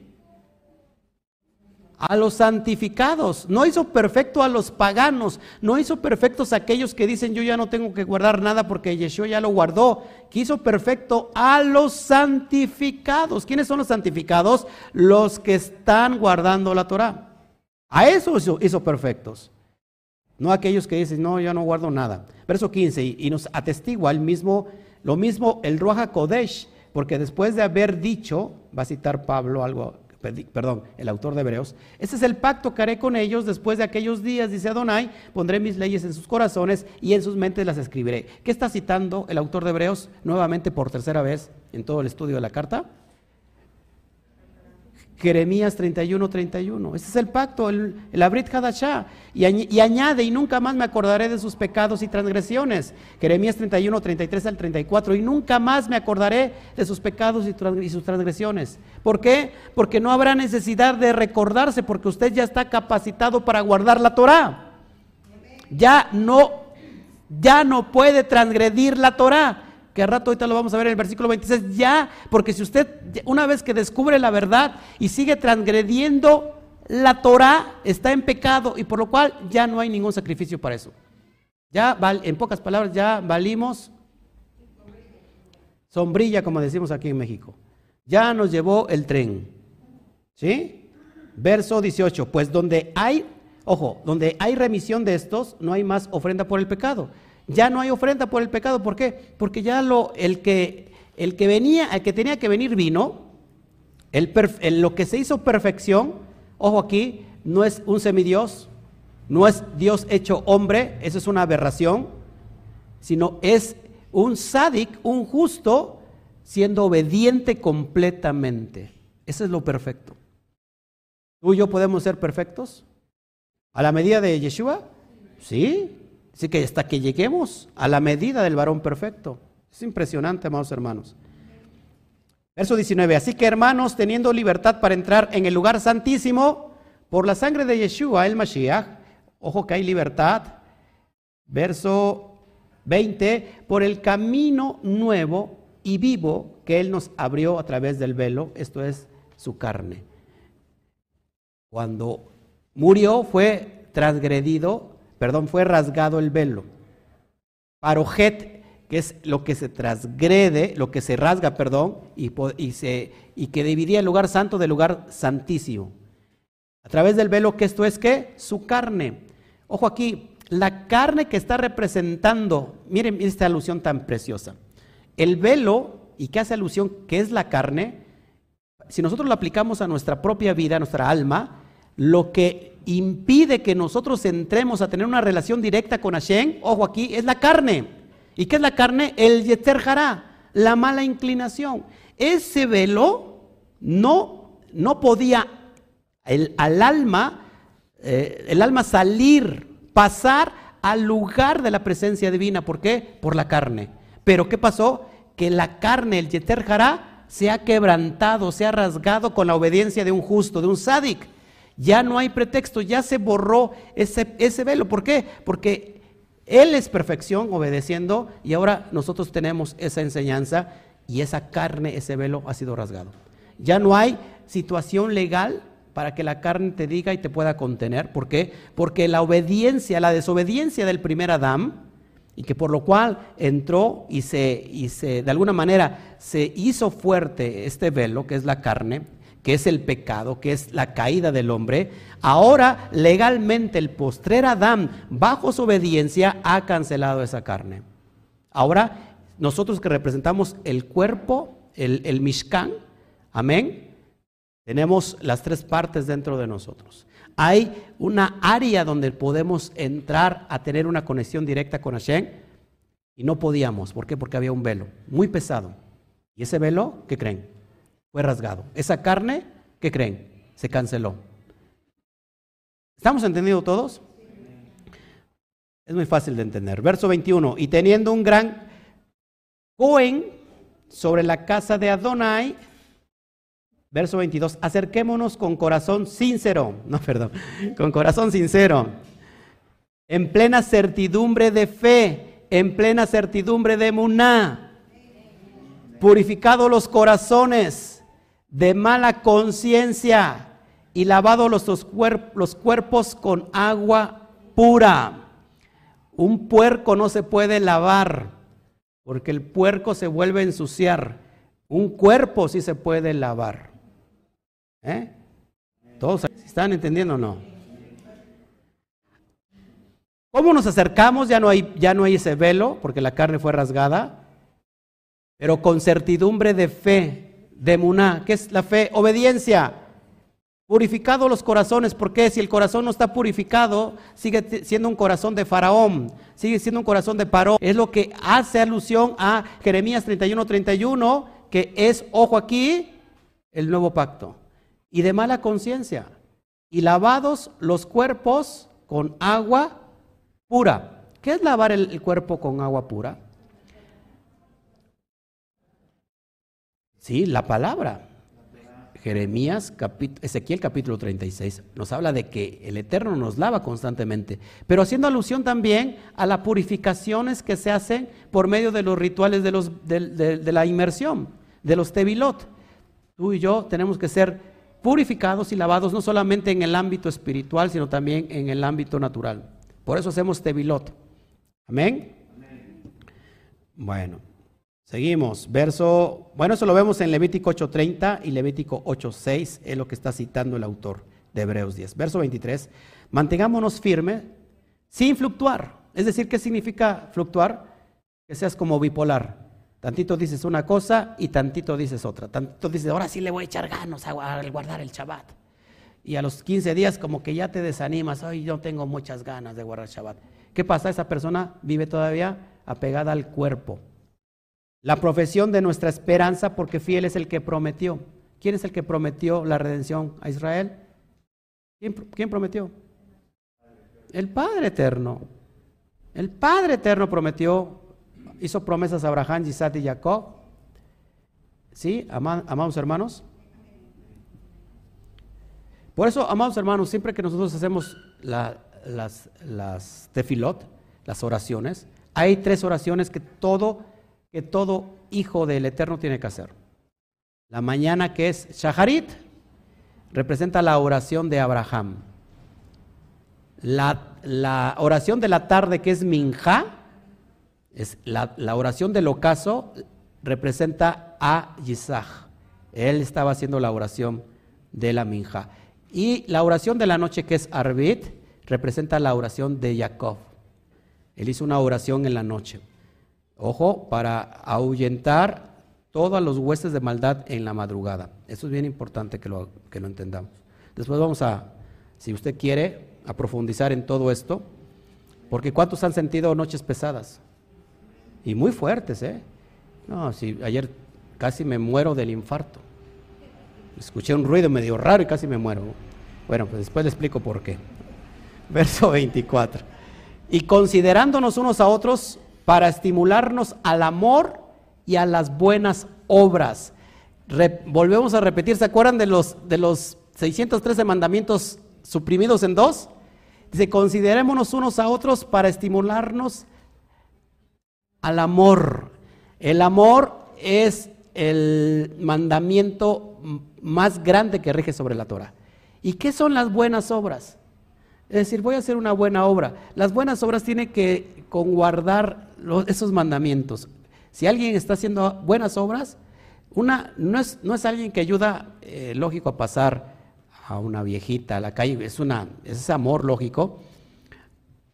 A los santificados. No hizo perfecto a los paganos. No hizo perfectos a aquellos que dicen yo ya no tengo que guardar nada porque Yeshua ya lo guardó. Que hizo perfecto a los santificados. ¿Quiénes son los santificados? Los que están guardando la Torah. A eso hizo, hizo perfectos. No aquellos que dicen, no, yo no guardo nada. Verso 15, y, nos atestigua el mismo, lo mismo el Ruach Kodesh, porque después de haber dicho, va a citar Pablo algo, perdón, el autor de Hebreos, este es el pacto que haré con ellos después de aquellos días, dice Adonai, pondré mis leyes en sus corazones y en sus mentes las escribiré. ¿Qué está citando el autor de Hebreos nuevamente por tercera vez en todo el estudio de la carta? Jeremías 31, 31. Ese es el pacto, el, el Abrit Hadashah. Y, y, añade, y nunca más me acordaré de sus pecados y transgresiones. Jeremías 31, 33 al 34. Y nunca más me acordaré de sus pecados y, sus transgresiones. ¿Por qué? Porque no habrá necesidad de recordarse, porque usted ya está capacitado para guardar la Torah. Ya no, ya no puede transgredir la Torah que a rato ahorita lo vamos a ver en el versículo 26, ya, porque si usted una vez que descubre la verdad y sigue transgrediendo la Torah, está en pecado y por lo cual ya no hay ningún sacrificio para eso. Ya, en pocas palabras, ya valimos sombrilla, como decimos aquí en México. Ya nos llevó el tren. ¿Sí? Verso 18, pues donde hay, ojo, donde hay remisión de estos, no hay más ofrenda por el pecado ya no hay ofrenda por el pecado. ¿Por qué? Porque ya lo, el, que, el que venía, el que tenía que venir vino, el, lo que se hizo perfección, ojo aquí, no es un semidios, No es Dios hecho hombre, eso es una aberración, sino es un sádic, un justo, siendo obediente completamente. Eso es lo perfecto. ¿Tú y yo podemos ser perfectos? ¿A la medida de Yeshua? Sí. Así que hasta que lleguemos a la medida del varón perfecto. Es impresionante, amados hermanos. Verso 19. Así que hermanos, teniendo libertad para entrar en el lugar santísimo, por la sangre de Yeshua, el Mashiach, ojo que hay libertad. Verso 20. Por el camino nuevo y vivo que Él nos abrió a través del velo, esto es su carne. Cuando murió fue transgredido perdón, fue rasgado el velo. Parojet, que es lo que se transgrede, lo que se rasga, perdón, y, se, y que dividía el lugar santo del lugar santísimo. A través del velo, que esto es que su carne. Ojo aquí, la carne que está representando, miren esta alusión tan preciosa. El velo, y que hace alusión que es la carne, si nosotros lo aplicamos a nuestra propia vida, a nuestra alma, lo que impide que nosotros entremos a tener una relación directa con Hashem, ojo aquí, es la carne. ¿Y qué es la carne? El yeter la mala inclinación. Ese velo no, no podía el, al alma, eh, el alma salir, pasar al lugar de la presencia divina. ¿Por qué? Por la carne. Pero ¿qué pasó? Que la carne, el yeter se ha quebrantado, se ha rasgado con la obediencia de un justo, de un sádic. Ya no hay pretexto, ya se borró ese, ese velo. ¿Por qué? Porque Él es perfección obedeciendo y ahora nosotros tenemos esa enseñanza y esa carne, ese velo ha sido rasgado. Ya no hay situación legal para que la carne te diga y te pueda contener. ¿Por qué? Porque la obediencia, la desobediencia del primer Adán, y que por lo cual entró y se, y se, de alguna manera, se hizo fuerte este velo, que es la carne, que es el pecado, que es la caída del hombre, ahora legalmente el postrer Adán, bajo su obediencia, ha cancelado esa carne. Ahora, nosotros que representamos el cuerpo, el, el Mishkan, amén, tenemos las tres partes dentro de nosotros. Hay una área donde podemos entrar a tener una conexión directa con Hashem y no podíamos. ¿Por qué? Porque había un velo muy pesado. ¿Y ese velo, qué creen? Fue rasgado. Esa carne, ¿qué creen? Se canceló. ¿Estamos entendiendo todos? Es muy fácil de entender. Verso 21. Y teniendo un gran Cohen sobre la casa de Adonai, verso 22, acerquémonos con corazón sincero, no, perdón, con corazón sincero, en plena certidumbre de fe, en plena certidumbre de muná, purificado los corazones de mala conciencia y lavado los, los cuerpos con agua pura. Un puerco no se puede lavar porque el puerco se vuelve a ensuciar. Un cuerpo sí se puede lavar. ¿Eh? ¿Todos están entendiendo o no? ¿Cómo nos acercamos? Ya no, hay, ya no hay ese velo porque la carne fue rasgada, pero con certidumbre de fe de Muná, que es la fe, obediencia. Purificado los corazones, porque si el corazón no está purificado, sigue siendo un corazón de faraón, sigue siendo un corazón de paró. Es lo que hace alusión a Jeremías 31, 31, que es, ojo aquí, el nuevo pacto. Y de mala conciencia. Y lavados los cuerpos con agua pura. ¿Qué es lavar el cuerpo con agua pura? Sí, la palabra. Jeremías, Ezequiel capítulo 36, nos habla de que el Eterno nos lava constantemente, pero haciendo alusión también a las purificaciones que se hacen por medio de los rituales de, los, de, la inmersión, de los tevilot. Tú y yo tenemos que ser purificados y lavados no solamente en el ámbito espiritual, sino también en el ámbito natural. Por eso hacemos tevilot. Amén. Bueno. Seguimos, verso, bueno, eso lo vemos en Levítico 8:30 y Levítico 8:6, es lo que está citando el autor de Hebreos 10. Verso 23, mantengámonos firmes sin fluctuar. Es decir, ¿qué significa fluctuar? Que seas como bipolar. Tantito dices una cosa y tantito dices otra. Tantito dices, ahora sí le voy a echar ganas a guardar el Shabbat. y a los 15 días como que ya te desanimas, ay, yo tengo muchas ganas de guardar Shabbat. ¿Qué pasa? Esa persona vive todavía apegada al cuerpo. La profesión de nuestra esperanza, porque fiel es el que prometió. ¿Quién es el que prometió la redención a Israel? ¿Quién, prometió? El Padre Eterno. El Padre Eterno prometió, hizo promesas a Abraham, Isaac y Jacob. ¿Sí? Amados hermanos. Por eso, amados hermanos, siempre que nosotros hacemos las tefilot, las oraciones, hay tres oraciones que todo, que todo hijo del Eterno tiene que hacer. La mañana que es Shaharit, representa la oración de Abraham. La, oración de la tarde que es Minja, es la, oración del ocaso, representa a Isaac. Él estaba haciendo la oración de la Minja. Y la oración de la noche que es Arbit, representa la oración de Jacob. Él hizo una oración en la noche. Ojo, para ahuyentar todos los huestes de maldad en la madrugada. Eso es bien importante que lo, que lo entendamos. Después vamos a, si usted quiere, a profundizar en todo esto, porque ¿cuántos han sentido noches pesadas? Y muy fuertes, ¿eh? No, si ayer casi me muero del infarto. Escuché un ruido medio raro y casi me muero. Bueno, pues después le explico por qué. Verso 24. Y considerándonos unos a otros para estimularnos al amor y a las buenas obras. volvemos a repetir, ¿se acuerdan de los, de los 613 mandamientos suprimidos en dos? Dice, considerémonos unos a otros para estimularnos al amor. El amor es el mandamiento más grande que rige sobre la Torah. ¿Y qué son las buenas obras? Es decir, voy a hacer una buena obra. Las buenas obras tienen que conguardar esos mandamientos. Si alguien está haciendo buenas obras, una, no, es, no es alguien que ayuda, eh, lógico, a pasar a una viejita a la calle, es, una, es amor lógico,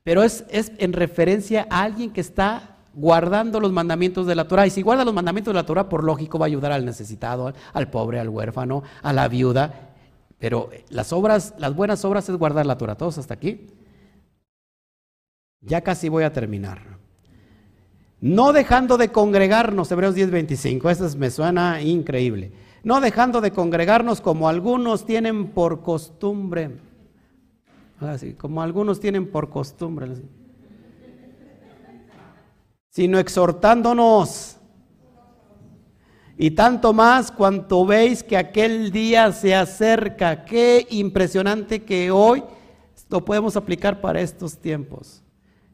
pero es, es en referencia a alguien que está guardando los mandamientos de la Torah. Y si guarda los mandamientos de la Torah, por lógico va a ayudar al necesitado, al pobre, al huérfano, a la viuda. Pero las obras, las buenas obras es guardar la Torah. ¿Todos hasta aquí? Ya casi voy a terminar. No dejando de congregarnos, Hebreos 10:25, eso me suena increíble no dejando de congregarnos como algunos tienen por costumbre. Así, como algunos tienen por costumbre. Sino exhortándonos. Y tanto más cuanto veis que aquel día se acerca. Qué impresionante que hoy lo podemos aplicar para estos tiempos.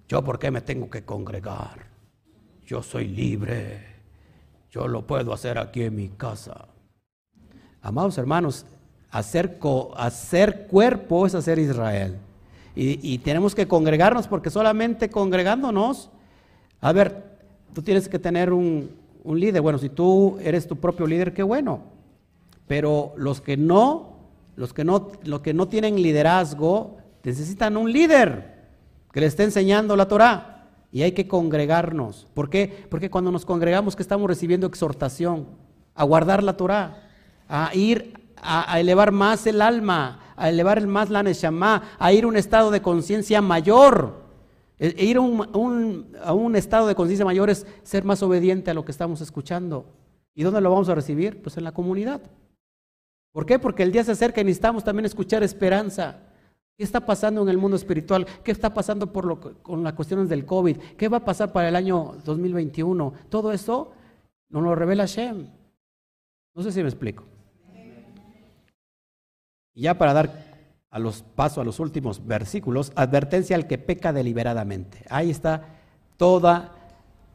Yo, ¿por qué me tengo que congregar? Yo soy libre. Yo lo puedo hacer aquí en mi casa. Amados hermanos, hacer, hacer cuerpo es hacer Israel. Y, tenemos que congregarnos porque solamente congregándonos, a ver, tú tienes que tener un, líder. Bueno, si tú eres tu propio líder, qué bueno. Pero los que no, los que no, los que no tienen liderazgo, necesitan un líder que le esté enseñando la Torah. Y hay que congregarnos. ¿Por qué? Porque cuando nos congregamos, que estamos recibiendo exhortación a guardar la Torah a ir a, elevar más el alma, a elevar más la neshama, a ir a un estado de conciencia mayor. E, e ir a un, estado de conciencia mayor es ser más obediente a lo que estamos escuchando. ¿Y dónde lo vamos a recibir? Pues en la comunidad. ¿Por qué? Porque el día se acerca y necesitamos también escuchar esperanza. ¿Qué está pasando en el mundo espiritual? ¿Qué está pasando por lo, con las cuestiones del COVID? ¿Qué va a pasar para el año 2021? Todo eso nos lo revela Shem. No sé si me explico. Y ya para dar a los paso a los últimos versículos, advertencia al que peca deliberadamente. Ahí está todo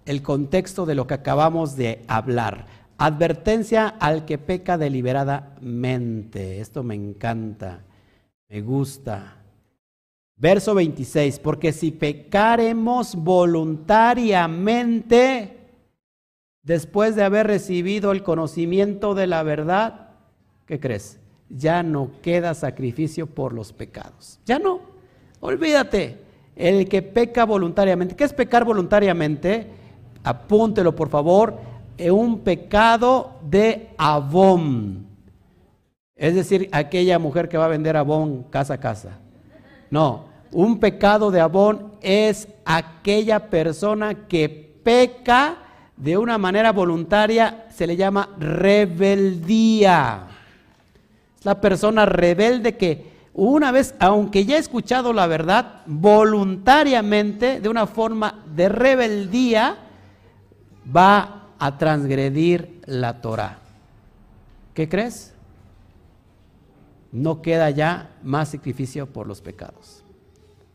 el contexto de lo que acabamos de hablar. Advertencia al que peca deliberadamente. Esto me encanta, me gusta. Verso 26, porque si pecaremos voluntariamente después de haber recibido el conocimiento de la verdad, ¿qué crees? ya no queda sacrificio por los pecados. Ya no. Olvídate. El que peca voluntariamente. ¿Qué es pecar voluntariamente? Apúntelo, por favor. Es un pecado de abón. Es decir, aquella mujer que va a vender abón casa a casa. No, un pecado de abón es aquella persona que peca de una manera voluntaria, se le llama rebeldía. Es la persona rebelde que una vez, aunque ya ha escuchado la verdad, voluntariamente, de una forma de rebeldía, va a transgredir la Torah. ¿Qué crees? No queda ya más sacrificio por los pecados.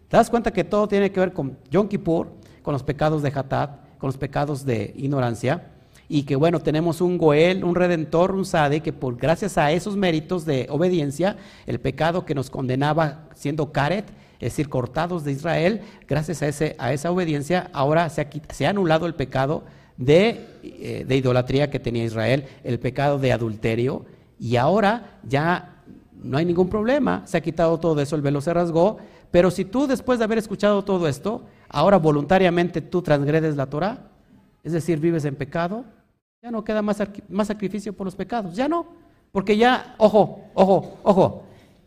¿Te das cuenta que todo tiene que ver con Yom Kippur, con los pecados de Hatat, con los pecados de ignorancia? Y que bueno, tenemos un Goel, un Redentor, un Sade, que por gracias a esos méritos de obediencia, el pecado que nos condenaba siendo Karet, es decir, cortados de Israel, gracias a, ese, a esa obediencia, ahora se ha, anulado el pecado eh, de, idolatría que tenía Israel, el pecado de adulterio, y ahora ya no hay ningún problema, se ha quitado todo eso, el velo se rasgó, pero si tú después de haber escuchado todo esto, ahora voluntariamente tú transgredes la Torah, es decir, vives en pecado, ya no queda más, más sacrificio por los pecados, ya no, porque ya, ojo, ojo, ojo,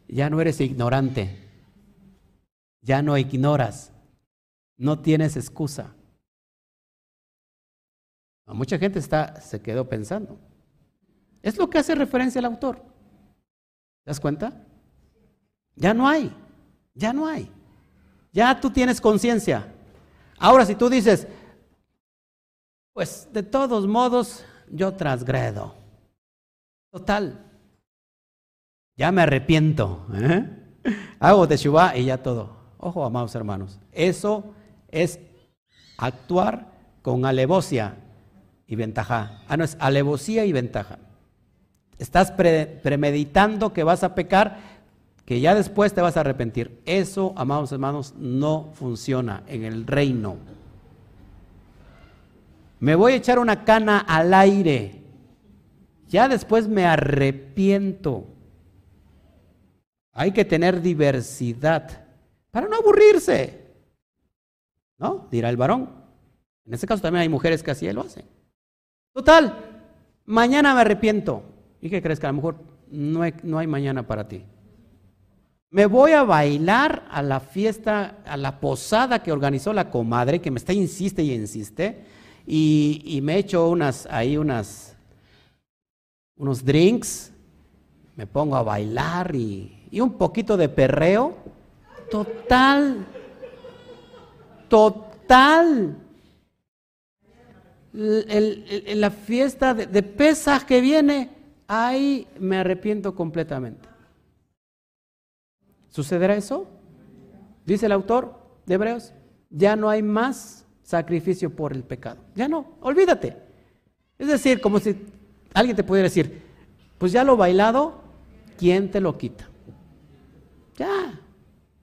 ya no eres ignorante, ya no ignoras, no tienes excusa mucha gente está, se quedó pensando. Es lo que hace referencia el autor. ¿Te das cuenta? Ya no hay, ya no hay. Ya tú tienes conciencia. Ahora, si tú dices, pues de todos modos yo transgredo. Total. Ya me arrepiento. ¿eh? Hago de Shubá y ya todo. Ojo, amados hermanos. Eso es actuar con alevosia y ventaja. Ah, no, es alevosía y ventaja. Estás premeditando que vas a pecar, que ya después te vas a arrepentir. Eso, amados hermanos, no funciona en el reino. Me voy a echar una cana al aire. Ya después me arrepiento. Hay que tener diversidad para no aburrirse. ¿No? Dirá el varón. En ese caso también hay mujeres que así lo hacen. Total, mañana me arrepiento. ¿Y qué crees que a lo mejor no hay, no hay mañana para ti? Me voy a bailar a la fiesta, a la posada que organizó la comadre, que me está insiste y insiste, y, y me echo unas, ahí unas, unos drinks, me pongo a bailar y, y un poquito de perreo. Total, total la fiesta de, de Pesaj que viene, ahí me arrepiento completamente. ¿Sucederá eso? Dice el autor de Hebreos, ya no hay más sacrificio por el pecado. Ya no, olvídate. Es decir, como si alguien te pudiera decir, pues ya lo bailado, ¿quién te lo quita? Ya,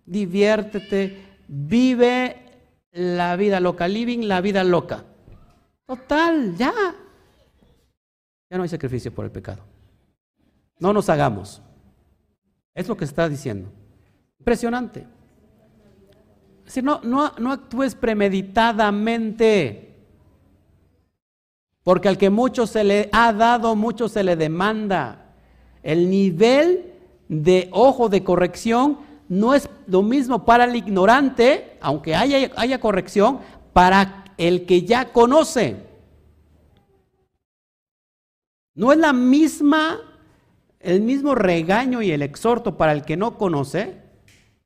diviértete, vive la vida loca, living la vida loca. Total, ya. Ya no hay sacrificio por el pecado. No nos hagamos. Es lo que está diciendo. Impresionante. Es decir, no, no, no actúes premeditadamente. Porque al que mucho se le ha dado, mucho se le demanda. El nivel de ojo de corrección no es lo mismo para el ignorante, aunque haya, haya corrección, para el que ya conoce. No es la misma, el mismo regaño y el exhorto para el que no conoce,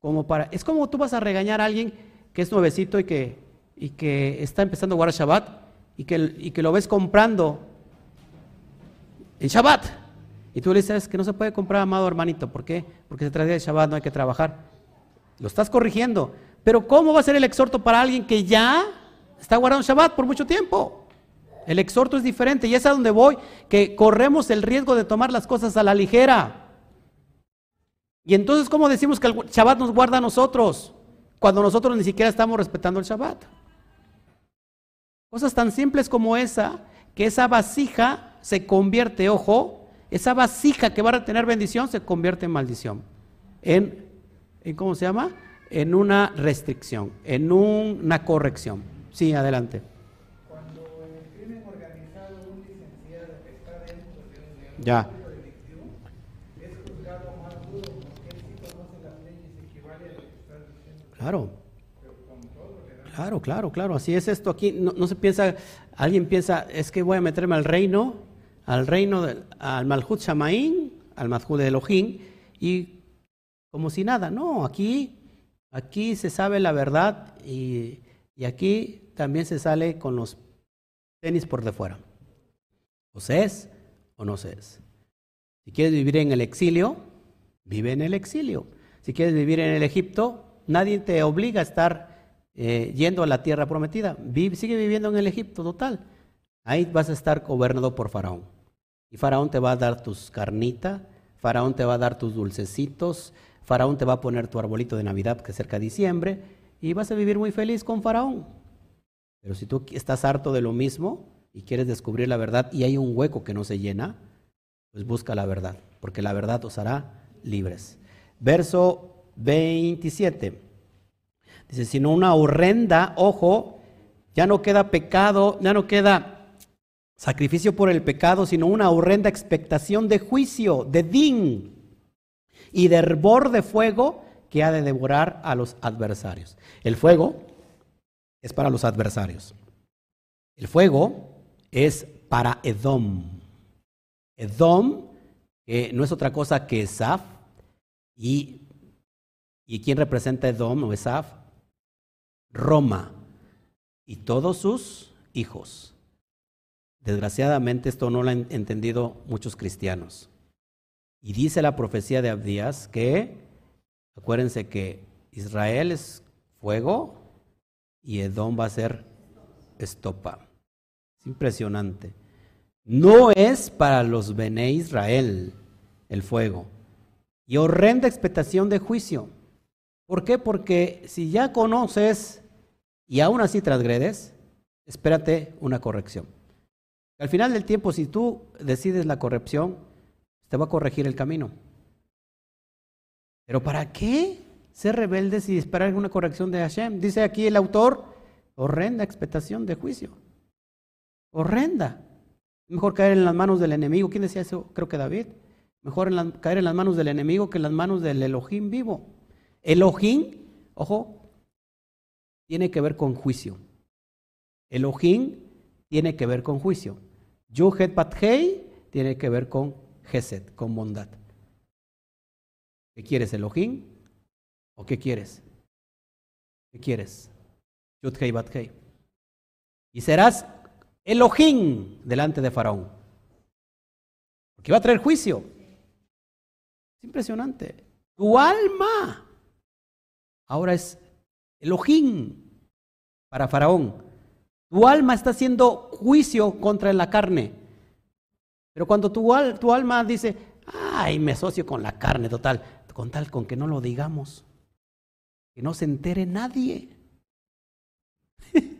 como para, es como tú vas a regañar a alguien que es nuevecito y que, y que está empezando a guardar Shabbat y que, y que lo ves comprando en Shabbat. Y tú le dices que no se puede comprar, amado hermanito. ¿Por qué? Porque se trata de Shabbat, no hay que trabajar. Lo estás corrigiendo. Pero ¿cómo va a ser el exhorto para alguien que ya está guardando Shabbat por mucho tiempo. El exhorto es diferente y es a donde voy, que corremos el riesgo de tomar las cosas a la ligera. Y entonces, ¿cómo decimos que el Shabbat nos guarda a nosotros cuando nosotros ni siquiera estamos respetando el Shabbat? Cosas tan simples como esa, que esa vasija se convierte, ojo, esa vasija que va a tener bendición se convierte en maldición. En, ¿en ¿cómo se llama? En una restricción, en una corrección. Sí, adelante. Ya. Claro. Claro, claro, claro. Así es esto aquí. No, no, se piensa, alguien piensa, es que voy a meterme al reino, al reino, del, al Malhut Shamaín, al Malhut de Elohim, y como si nada. No, aquí, aquí se sabe la verdad y, y aquí también se sale con los tenis por de fuera. Pues es, o no se es. Si quieres vivir en el exilio, vive en el exilio. Si quieres vivir en el Egipto, nadie te obliga a estar eh, yendo a la tierra prometida. sigue viviendo en el Egipto, total. Ahí vas a estar gobernado por Faraón. Y Faraón te va a dar tus carnitas, Faraón te va a dar tus dulcecitos, Faraón te va a poner tu arbolito de Navidad que cerca de diciembre y vas a vivir muy feliz con Faraón. Pero si tú estás harto de lo mismo y quieres descubrir la verdad y hay un hueco que no se llena, pues busca la verdad, porque la verdad os hará libres. Verso 27. Dice, sino una horrenda, ojo, ya no queda pecado, ya no queda sacrificio por el pecado, sino una horrenda expectación de juicio, de din y de hervor de fuego que ha de devorar a los adversarios. El fuego es para los adversarios. El fuego es para Edom. Edom, que no es otra cosa que Esaf. ¿Y, ¿Y quién representa Edom o Esaf? Roma y todos sus hijos. Desgraciadamente esto no lo han entendido muchos cristianos. Y dice la profecía de Abdías que, acuérdense que Israel es fuego, y Edom va a ser estopa. Es impresionante. No es para los Bene Israel el fuego. Y horrenda expectación de juicio. ¿Por qué? Porque si ya conoces y aún así transgredes, espérate una corrección. Al final del tiempo, si tú decides la corrección, te va a corregir el camino. Pero ¿para qué? ser rebeldes y esperar una corrección de Hashem. Dice aquí el autor, horrenda expectación de juicio. Horrenda. Mejor caer en las manos del enemigo. ¿Quién decía eso? Creo que David. Mejor caer en las manos del enemigo que en las manos del Elohim vivo. Elohim, ojo, tiene que ver con juicio. Elohim tiene que ver con juicio. Yuhet Bathei tiene que ver con Gesed, con bondad. ¿Qué quieres, Elohim? ¿O qué quieres? ¿Qué quieres? Yudhei Bathei. Y serás Elohim delante de Faraón. Porque va a traer juicio. Es impresionante. Tu alma ahora es Elohim para Faraón. Tu alma está haciendo juicio contra la carne. Pero cuando tu, tu alma dice, ay, me asocio con la carne total, con tal con que no lo digamos. Que no se entere nadie.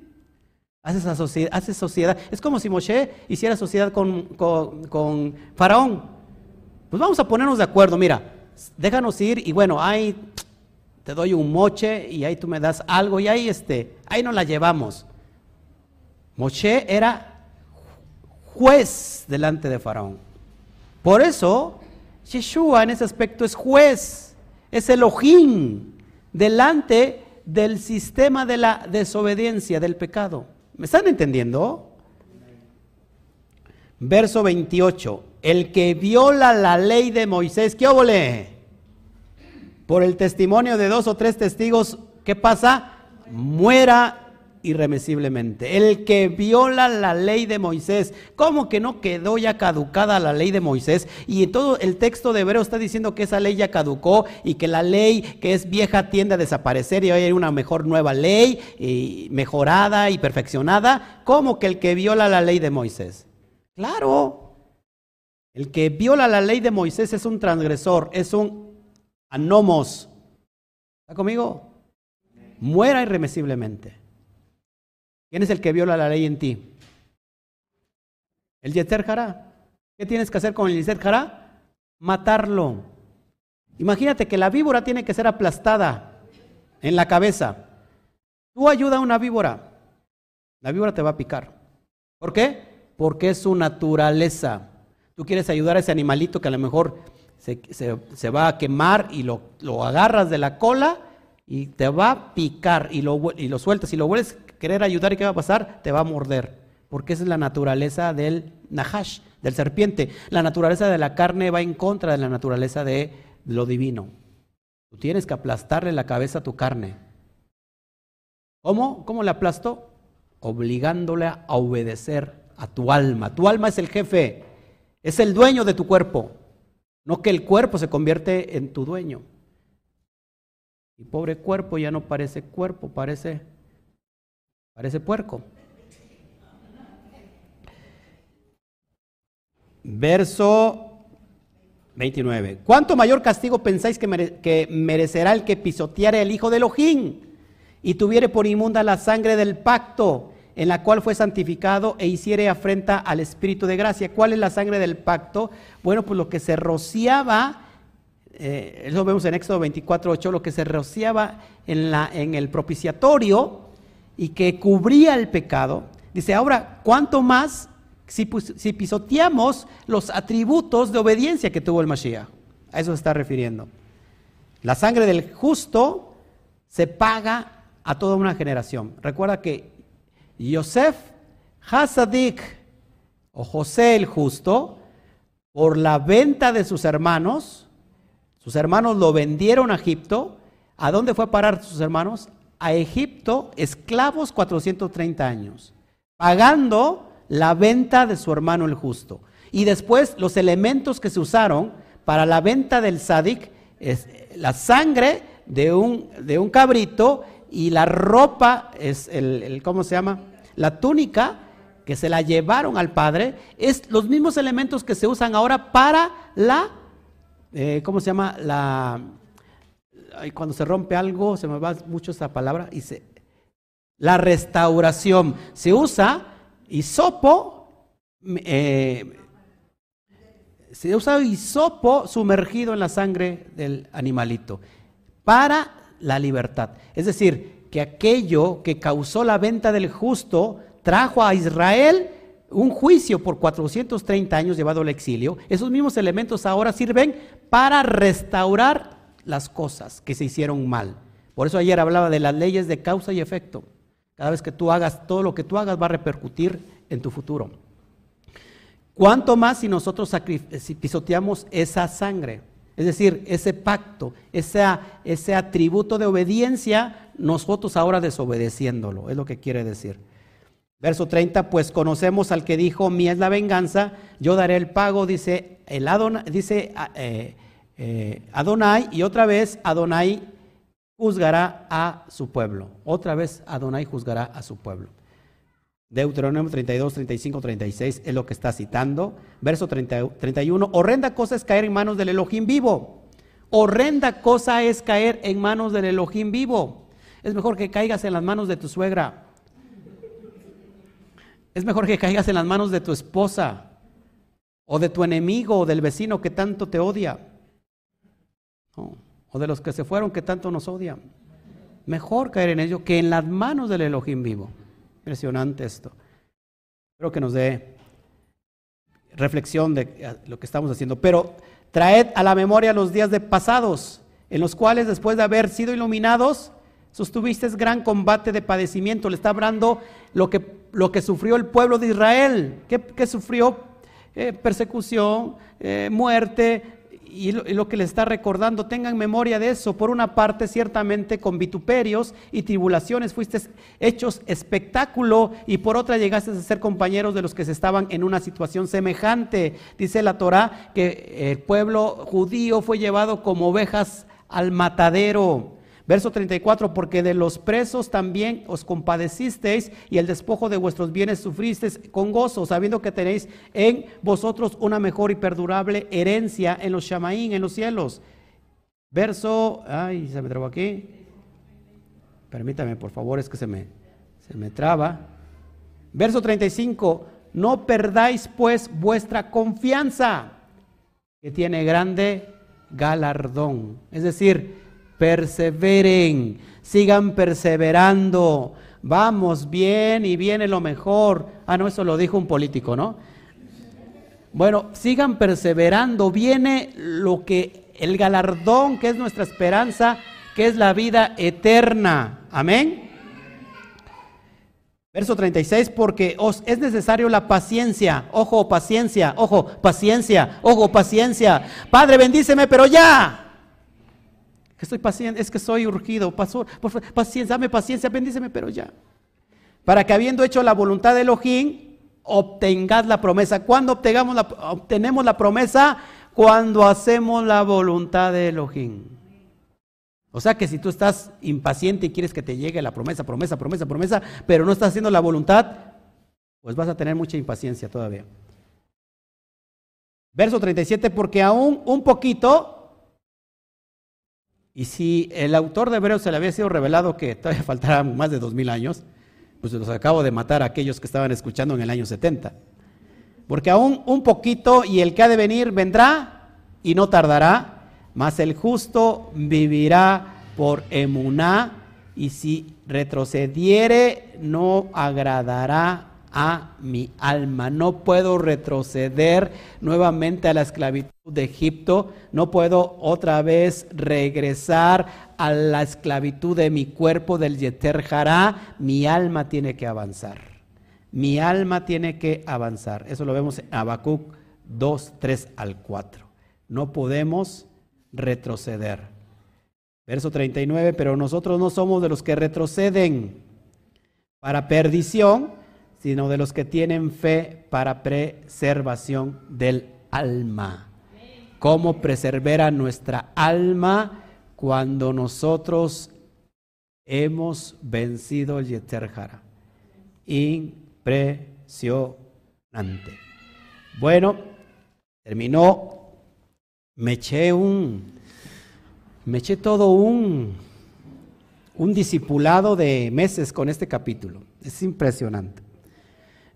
hace, sociedad, sociedad. Es como si Moshe hiciera sociedad con, con, Faraón. Pues vamos a ponernos de acuerdo. Mira, déjanos ir y bueno, ahí te doy un moche y ahí tú me das algo y ahí, este, ahí nos la llevamos. Moshe era juez delante de Faraón. Por eso, Yeshua en ese aspecto es juez, es Elohim delante del sistema de la desobediencia, del pecado. ¿Me están entendiendo? Verso 28. El que viola la ley de Moisés, ¿qué óvole? Por el testimonio de dos o tres testigos, ¿qué pasa? Muera irremisiblemente. El que viola la ley de Moisés, ¿cómo que no quedó ya caducada la ley de Moisés? Y todo el texto de Hebreo está diciendo que esa ley ya caducó y que la ley que es vieja tiende a desaparecer y hoy hay una mejor nueva ley y mejorada y perfeccionada. ¿Cómo que el que viola la ley de Moisés? Claro. El que viola la ley de Moisés es un transgresor, es un anomos. ¿Está conmigo? Muera irremisiblemente. ¿Quién es el que viola la ley en ti? El Yeter Hará. ¿Qué tienes que hacer con el Yeter Hará? Matarlo. Imagínate que la víbora tiene que ser aplastada en la cabeza. Tú ayuda a una víbora. La víbora te va a picar. ¿Por qué? Porque es su naturaleza. Tú quieres ayudar a ese animalito que a lo mejor se, va a quemar y lo, lo agarras de la cola y te va a picar y lo, y lo sueltas y lo vuelves querer ayudar y qué va a pasar, te va a morder, porque esa es la naturaleza del nahash, del serpiente. La naturaleza de la carne va en contra de la naturaleza de lo divino. Tú tienes que aplastarle la cabeza a tu carne. ¿Cómo? ¿Cómo le aplastó? Obligándole a obedecer a tu alma. Tu alma es el jefe, es el dueño de tu cuerpo. No que el cuerpo se convierte en tu dueño. Y pobre cuerpo ya no parece cuerpo, parece, parece puerco. Verso 29. ¿Cuánto mayor castigo pensáis que, merecerá el que pisoteare el hijo de Elohim y tuviere por inmunda la sangre del pacto en la cual fue santificado e hiciere afrenta al Espíritu de gracia? ¿Cuál es la sangre del pacto? Bueno, pues lo que se rociaba, eh, eso vemos en Éxodo 24, 8, lo que se rociaba en, la, en el propiciatorio y que cubría el pecado. Dice, ahora, ¿cuánto más si, pisoteamos los atributos de obediencia que tuvo el Mashiach. A eso se está refiriendo. La sangre del justo se paga a toda una generación. Recuerda que Yosef Hasadik o José el justo, por la venta de sus hermanos, sus hermanos lo vendieron a Egipto. ¿A dónde fue a parar sus hermanos? A Egipto, esclavos 430 años, pagando la venta de su hermano el justo. Y después los elementos que se usaron para la venta del sadik es la sangre de un, de un cabrito y la ropa, es el, ¿cómo se llama? La túnica que se la llevaron al padre, es los mismos elementos que se usan ahora para la, eh, ¿cómo se llama? La, cuando se rompe algo, se me va mucho esa palabra, y se, la restauración. Se usa hisopo, eh, se usa hisopo sumergido en la sangre del animalito para la libertad. Es decir, que aquello que causó la venta del justo trajo a Israel un juicio por 430 años llevado al exilio. Esos mismos elementos ahora sirven para restaurar las cosas que se hicieron mal. Por eso ayer hablaba de las leyes de causa y efecto. Cada vez que tú hagas, todo lo que tú hagas va a repercutir en tu futuro. ¿Cuánto más si nosotros pisoteamos esa sangre? Es decir, ese pacto, ese atributo de obediencia, nosotros ahora desobedeciéndolo, es lo que quiere decir. Verso 30, pues conocemos al que dijo, mi es la venganza, yo daré el pago, dice, el dice eh, eh, Adonai, y otra vez Adonai juzgará a su pueblo. Otra vez Adonai juzgará a su pueblo. Deuteronomio 32, 35, 36 es lo que está citando. Verso 31, horrenda cosa es caer en manos del Elohim vivo. Horrenda cosa es caer en manos del Elohim vivo. Es mejor que caigas en las manos de tu suegra. Es mejor que caigas en las manos de tu esposa o de tu enemigo o del vecino que tanto te odia o de los que se fueron que tanto nos odian. Mejor caer en ello que en las manos del Elohim vivo. Impresionante esto. Espero que nos dé reflexión de lo que estamos haciendo. Pero traed a la memoria los días de pasados, en los cuales después de haber sido iluminados, sostuviste gran combate de padecimiento. Le está hablando lo que, lo que sufrió el pueblo de Israel. ¿Qué, sufrió? Eh, persecución, eh, muerte, y lo, que le está recordando, tengan memoria de eso. Por una parte, ciertamente con vituperios y tribulaciones fuiste hechos espectáculo y por otra llegaste a ser compañeros de los que se estaban en una situación semejante. Dice la Torah que el pueblo judío fue llevado como ovejas al matadero. Verso 34, porque de los presos también os compadecisteis y el despojo de vuestros bienes sufristeis con gozo, sabiendo que tenéis en vosotros una mejor y perdurable herencia en los Shamaín, en los cielos. Verso, ay, se me trabó aquí. Permítame, por favor, es que se me, se me traba. Verso 35, no perdáis pues vuestra confianza, que tiene grande galardón. Es decir, perseveren, sigan perseverando, vamos bien y viene lo mejor. Ah, no, eso lo dijo un político, ¿no? Bueno, sigan perseverando, viene lo que el galardón que es nuestra esperanza que es la vida eterna. Amén. Verso 36, porque os es necesario la paciencia, ojo, paciencia, ojo, paciencia, ojo, paciencia. Padre, bendíceme, pero ya. Estoy paciente, es que soy urgido, pastor, por favor, paciencia, dame paciencia, bendíceme, pero ya. Para que habiendo hecho la voluntad de Elohim, obtengas la promesa. ¿Cuándo obtengamos la, obtenemos la promesa? Cuando hacemos la voluntad de Elohim. O sea que si tú estás impaciente y quieres que te llegue la promesa, promesa, promesa, promesa, pero no estás haciendo la voluntad, pues vas a tener mucha impaciencia todavía. Verso 37, porque aún un poquito, y si el autor de Hebreos se le había sido revelado que todavía faltaban más de dos mil años, pues los acabo de matar a aquellos que estaban escuchando en el año 70. Porque aún un poquito y el que ha de venir vendrá y no tardará mas el justo vivirá por emuná, y si retrocediere, no agradará a mi alma. No puedo retroceder nuevamente a la esclavitud de Egipto, no puedo otra vez regresar a la esclavitud de mi cuerpo del Yeter Hará. Mi alma tiene que avanzar. Mi alma tiene que avanzar. Eso lo vemos en Habacuc 2, 3 al 4. No podemos retroceder. Verso 39, pero nosotros no somos de los que retroceden para perdición, sino de los que tienen fe para preservación del alma. ¿Cómo preservar nuestra alma cuando nosotros hemos vencido el Yeterjara? Impresionante. Bueno, terminó me eché un, me eché todo un, un discipulado de meses con este capítulo. Es impresionante.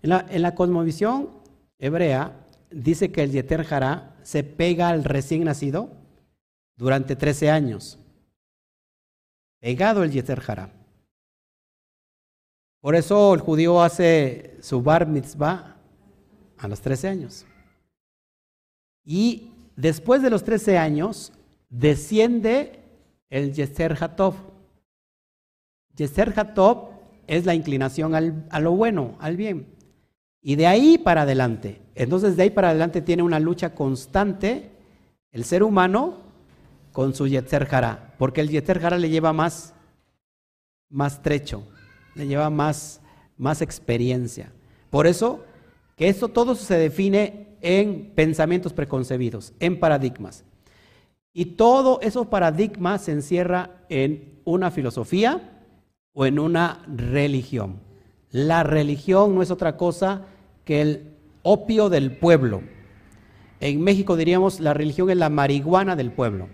En la, cosmovisión hebrea dice que el Yeter Hará se pega al recién nacido durante 13 años. Pegado el Yeter Hará. Por eso el judío hace su bar mitzvah a los 13 años. Y Después de los 13 años, desciende el Yeser Hatov. Yeser Hatov es la inclinación a lo bueno, al bien. Y de ahí para adelante. Entonces, de ahí para adelante tiene una lucha constante el ser humano con su Yetzer Hara, porque el Yetzer Hara le lleva más, más trecho, le lleva más, más experiencia. Por eso que esto todo se define en pensamientos preconcebidos, en paradigmas. Y todo esos paradigmas se encierra en una filosofía o en una religión. La religión no es otra cosa que el opio del pueblo. En México diríamos la religión es la marihuana del pueblo.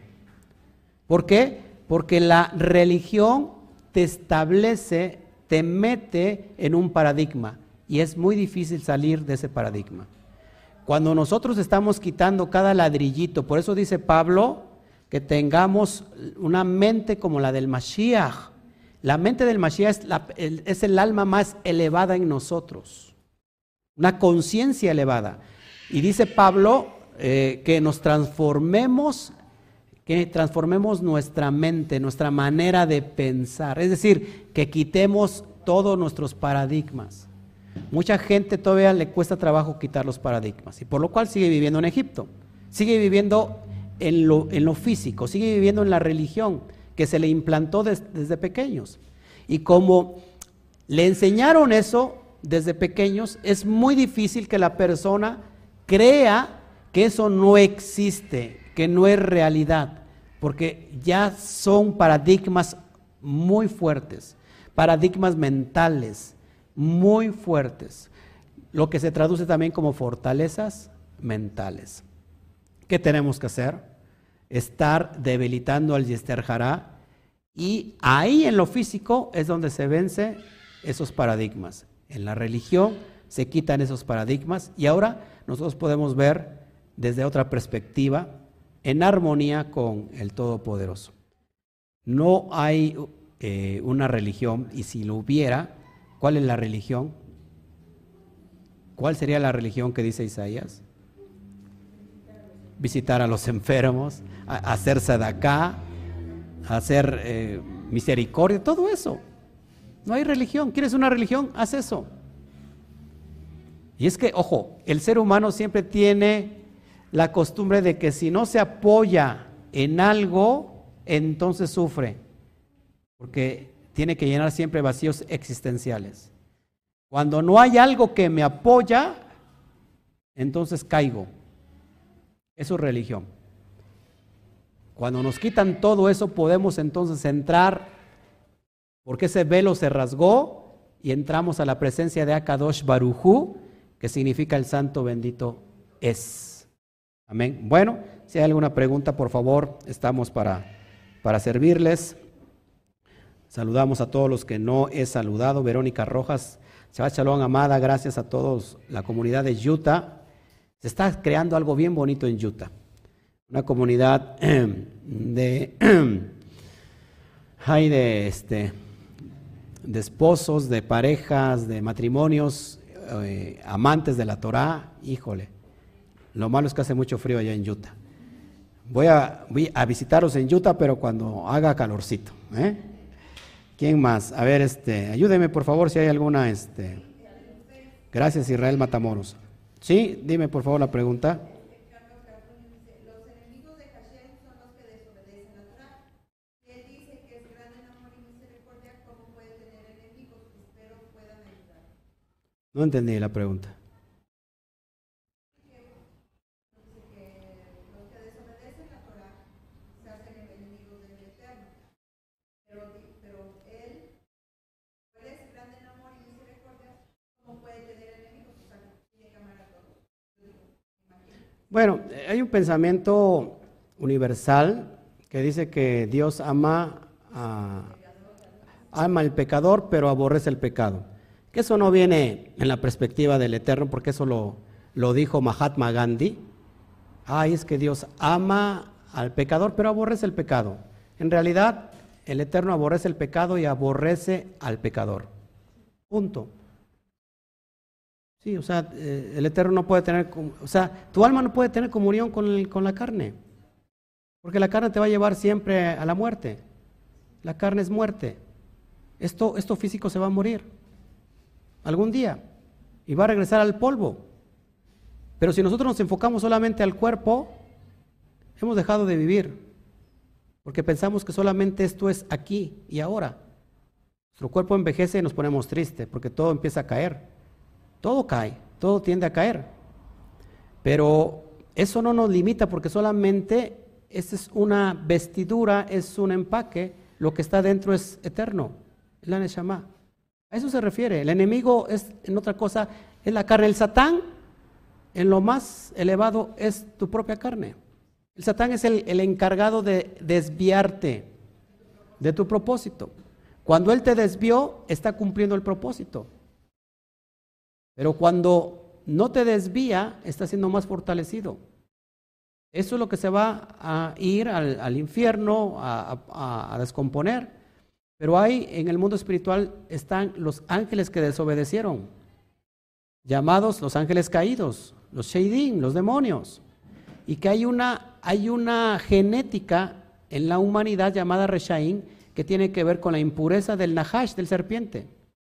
¿Por qué? Porque la religión te establece, te mete en un paradigma y es muy difícil salir de ese paradigma. Cuando nosotros estamos quitando cada ladrillito, por eso dice Pablo que tengamos una mente como la del Mashiach. La mente del Mashiach es, el, alma más elevada en nosotros, una conciencia elevada. Y dice Pablo eh, que nos transformemos, que transformemos nuestra mente, nuestra manera de pensar. Es decir, que quitemos todos nuestros paradigmas. Mucha gente todavía le cuesta trabajo quitar los paradigmas y por lo cual sigue viviendo en Egipto, sigue viviendo en lo físico, sigue viviendo en la religión que se le implantó desde pequeños. Y como le enseñaron eso desde pequeños, es muy difícil que la persona crea que eso no existe, que no es realidad, porque ya son paradigmas muy fuertes, paradigmas mentales, muy fuertes, lo que se traduce también como fortalezas mentales. ¿Qué tenemos que hacer? Estar debilitando al Yester y ahí en lo físico es donde se vence esos paradigmas. En la religión se quitan esos paradigmas y ahora nosotros podemos ver desde otra perspectiva en armonía con el Todopoderoso. No hay eh, una religión y si lo hubiera, ¿Cuál es la religión? ¿Cuál sería la religión que dice Isaías? Visitar a los enfermos, hacerse de acá, hacer eh, misericordia, todo eso. No hay religión. ¿Quieres una religión? Haz eso. Y es que, ojo, el ser humano siempre tiene la costumbre de que si no se apoya en algo, entonces sufre. Porque tiene que llenar siempre vacíos existenciales. Cuando no hay algo que me apoya, entonces caigo. Es religión. Cuando nos quitan todo eso, podemos entonces entrar, porque ese velo se rasgó y entramos a la presencia de Akadosh Barujú, que significa el santo bendito es. Amén. Bueno, si hay alguna pregunta, por favor, estamos para, para servirles. Saludamos a todos los que no he saludado. Verónica Rojas, Shabbat amada, gracias a todos, la comunidad de Utah. Se está creando algo bien bonito en Utah. Una comunidad de, hay de, este, de esposos, de parejas, de matrimonios, eh, amantes de la Torah. Híjole, lo malo es que hace mucho frío allá en Utah. Voy a, voy visitaros en Utah, pero cuando haga calorcito. ¿eh? ¿Quién más? A ver, este, ayúdeme por favor si hay alguna. Este. Gracias, Israel Matamoros. Sí, dime por favor la pregunta. No entendí la pregunta. Bueno, hay un pensamiento universal que dice que Dios ama, ama al pecador, pero aborrece el pecado. Que eso no viene en la perspectiva del Eterno, porque eso lo, lo dijo Mahatma Gandhi. Ay, es que Dios ama al pecador, pero aborrece el pecado. En realidad, el Eterno aborrece el pecado y aborrece al pecador. Punto. Sí, o sea, eh, el Eterno no puede tener, o sea, tu alma no puede tener comunión con, con la carne, porque la carne te va a llevar siempre a la muerte. La carne es muerte. Esto, esto físico se va a morir algún día y va a regresar al polvo. Pero si nosotros nos enfocamos solamente al cuerpo, hemos dejado de vivir, porque pensamos que solamente esto es aquí y ahora. Nuestro cuerpo envejece y nos ponemos tristes, porque todo empieza a caer. Todo cae, todo tiende a caer. Pero eso no nos limita porque solamente esta es una vestidura, es un empaque, lo que está dentro es eterno, es la Neshama. A eso se refiere. El enemigo es en otra cosa, es la carne. El Satán, en lo más elevado, es tu propia carne. El Satán es el, el encargado de desviarte de tu propósito. Cuando él te desvió, está cumpliendo el propósito. Pero cuando no te desvía, está siendo más fortalecido. Eso es lo que se va a ir al, infierno, a, descomponer. Pero hay en el mundo espiritual están los ángeles que desobedecieron, llamados los ángeles caídos, los Sheidim, los demonios. Y que hay una, hay una genética en la humanidad llamada Reshaim que tiene que ver con la impureza del Nahash, del serpiente.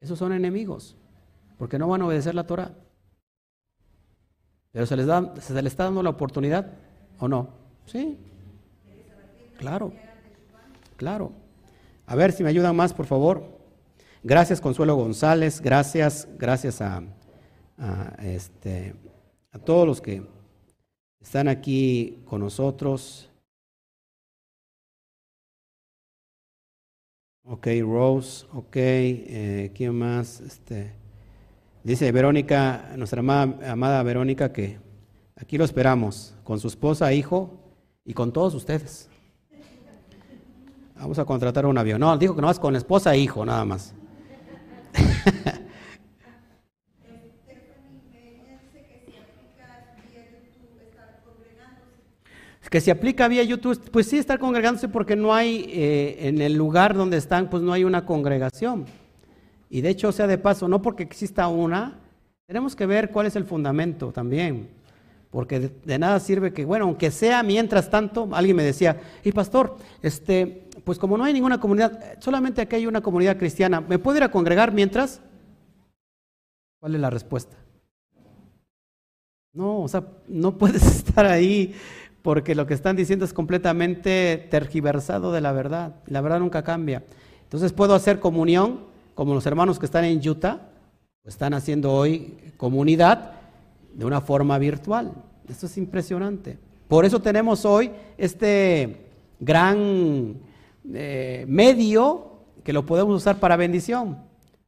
Esos son enemigos porque no van a obedecer la Torah. Pero se les, da, se les está dando la oportunidad o no. Sí. Claro. Claro. A ver si me ayudan más, por favor. Gracias, Consuelo González. Gracias, gracias a, este, a todos los que están aquí con nosotros. Ok, Rose, ok, eh, ¿quién más? Este, Dice Verónica, nuestra amada, Verónica, que aquí lo esperamos, con su esposa, hijo y con todos ustedes. Vamos a contratar un avión. No, dijo que no vas con esposa e hijo, nada más. que si aplica vía YouTube, pues sí estar congregándose porque no hay, eh, en el lugar donde están, pues no hay una congregación. Y de hecho, sea de paso, no porque exista una, tenemos que ver cuál es el fundamento también. Porque de, nada sirve que, bueno, aunque sea mientras tanto, alguien me decía, y pastor, este, pues como no hay ninguna comunidad, solamente aquí hay una comunidad cristiana, ¿me puedo ir a congregar mientras? ¿Cuál es la respuesta? No, o sea, no puedes estar ahí porque lo que están diciendo es completamente tergiversado de la verdad. La verdad nunca cambia. Entonces puedo hacer comunión, como los hermanos que están en Utah, están haciendo hoy comunidad de una forma virtual. Esto es impresionante. Por eso tenemos hoy este gran eh, medio que lo podemos usar para bendición.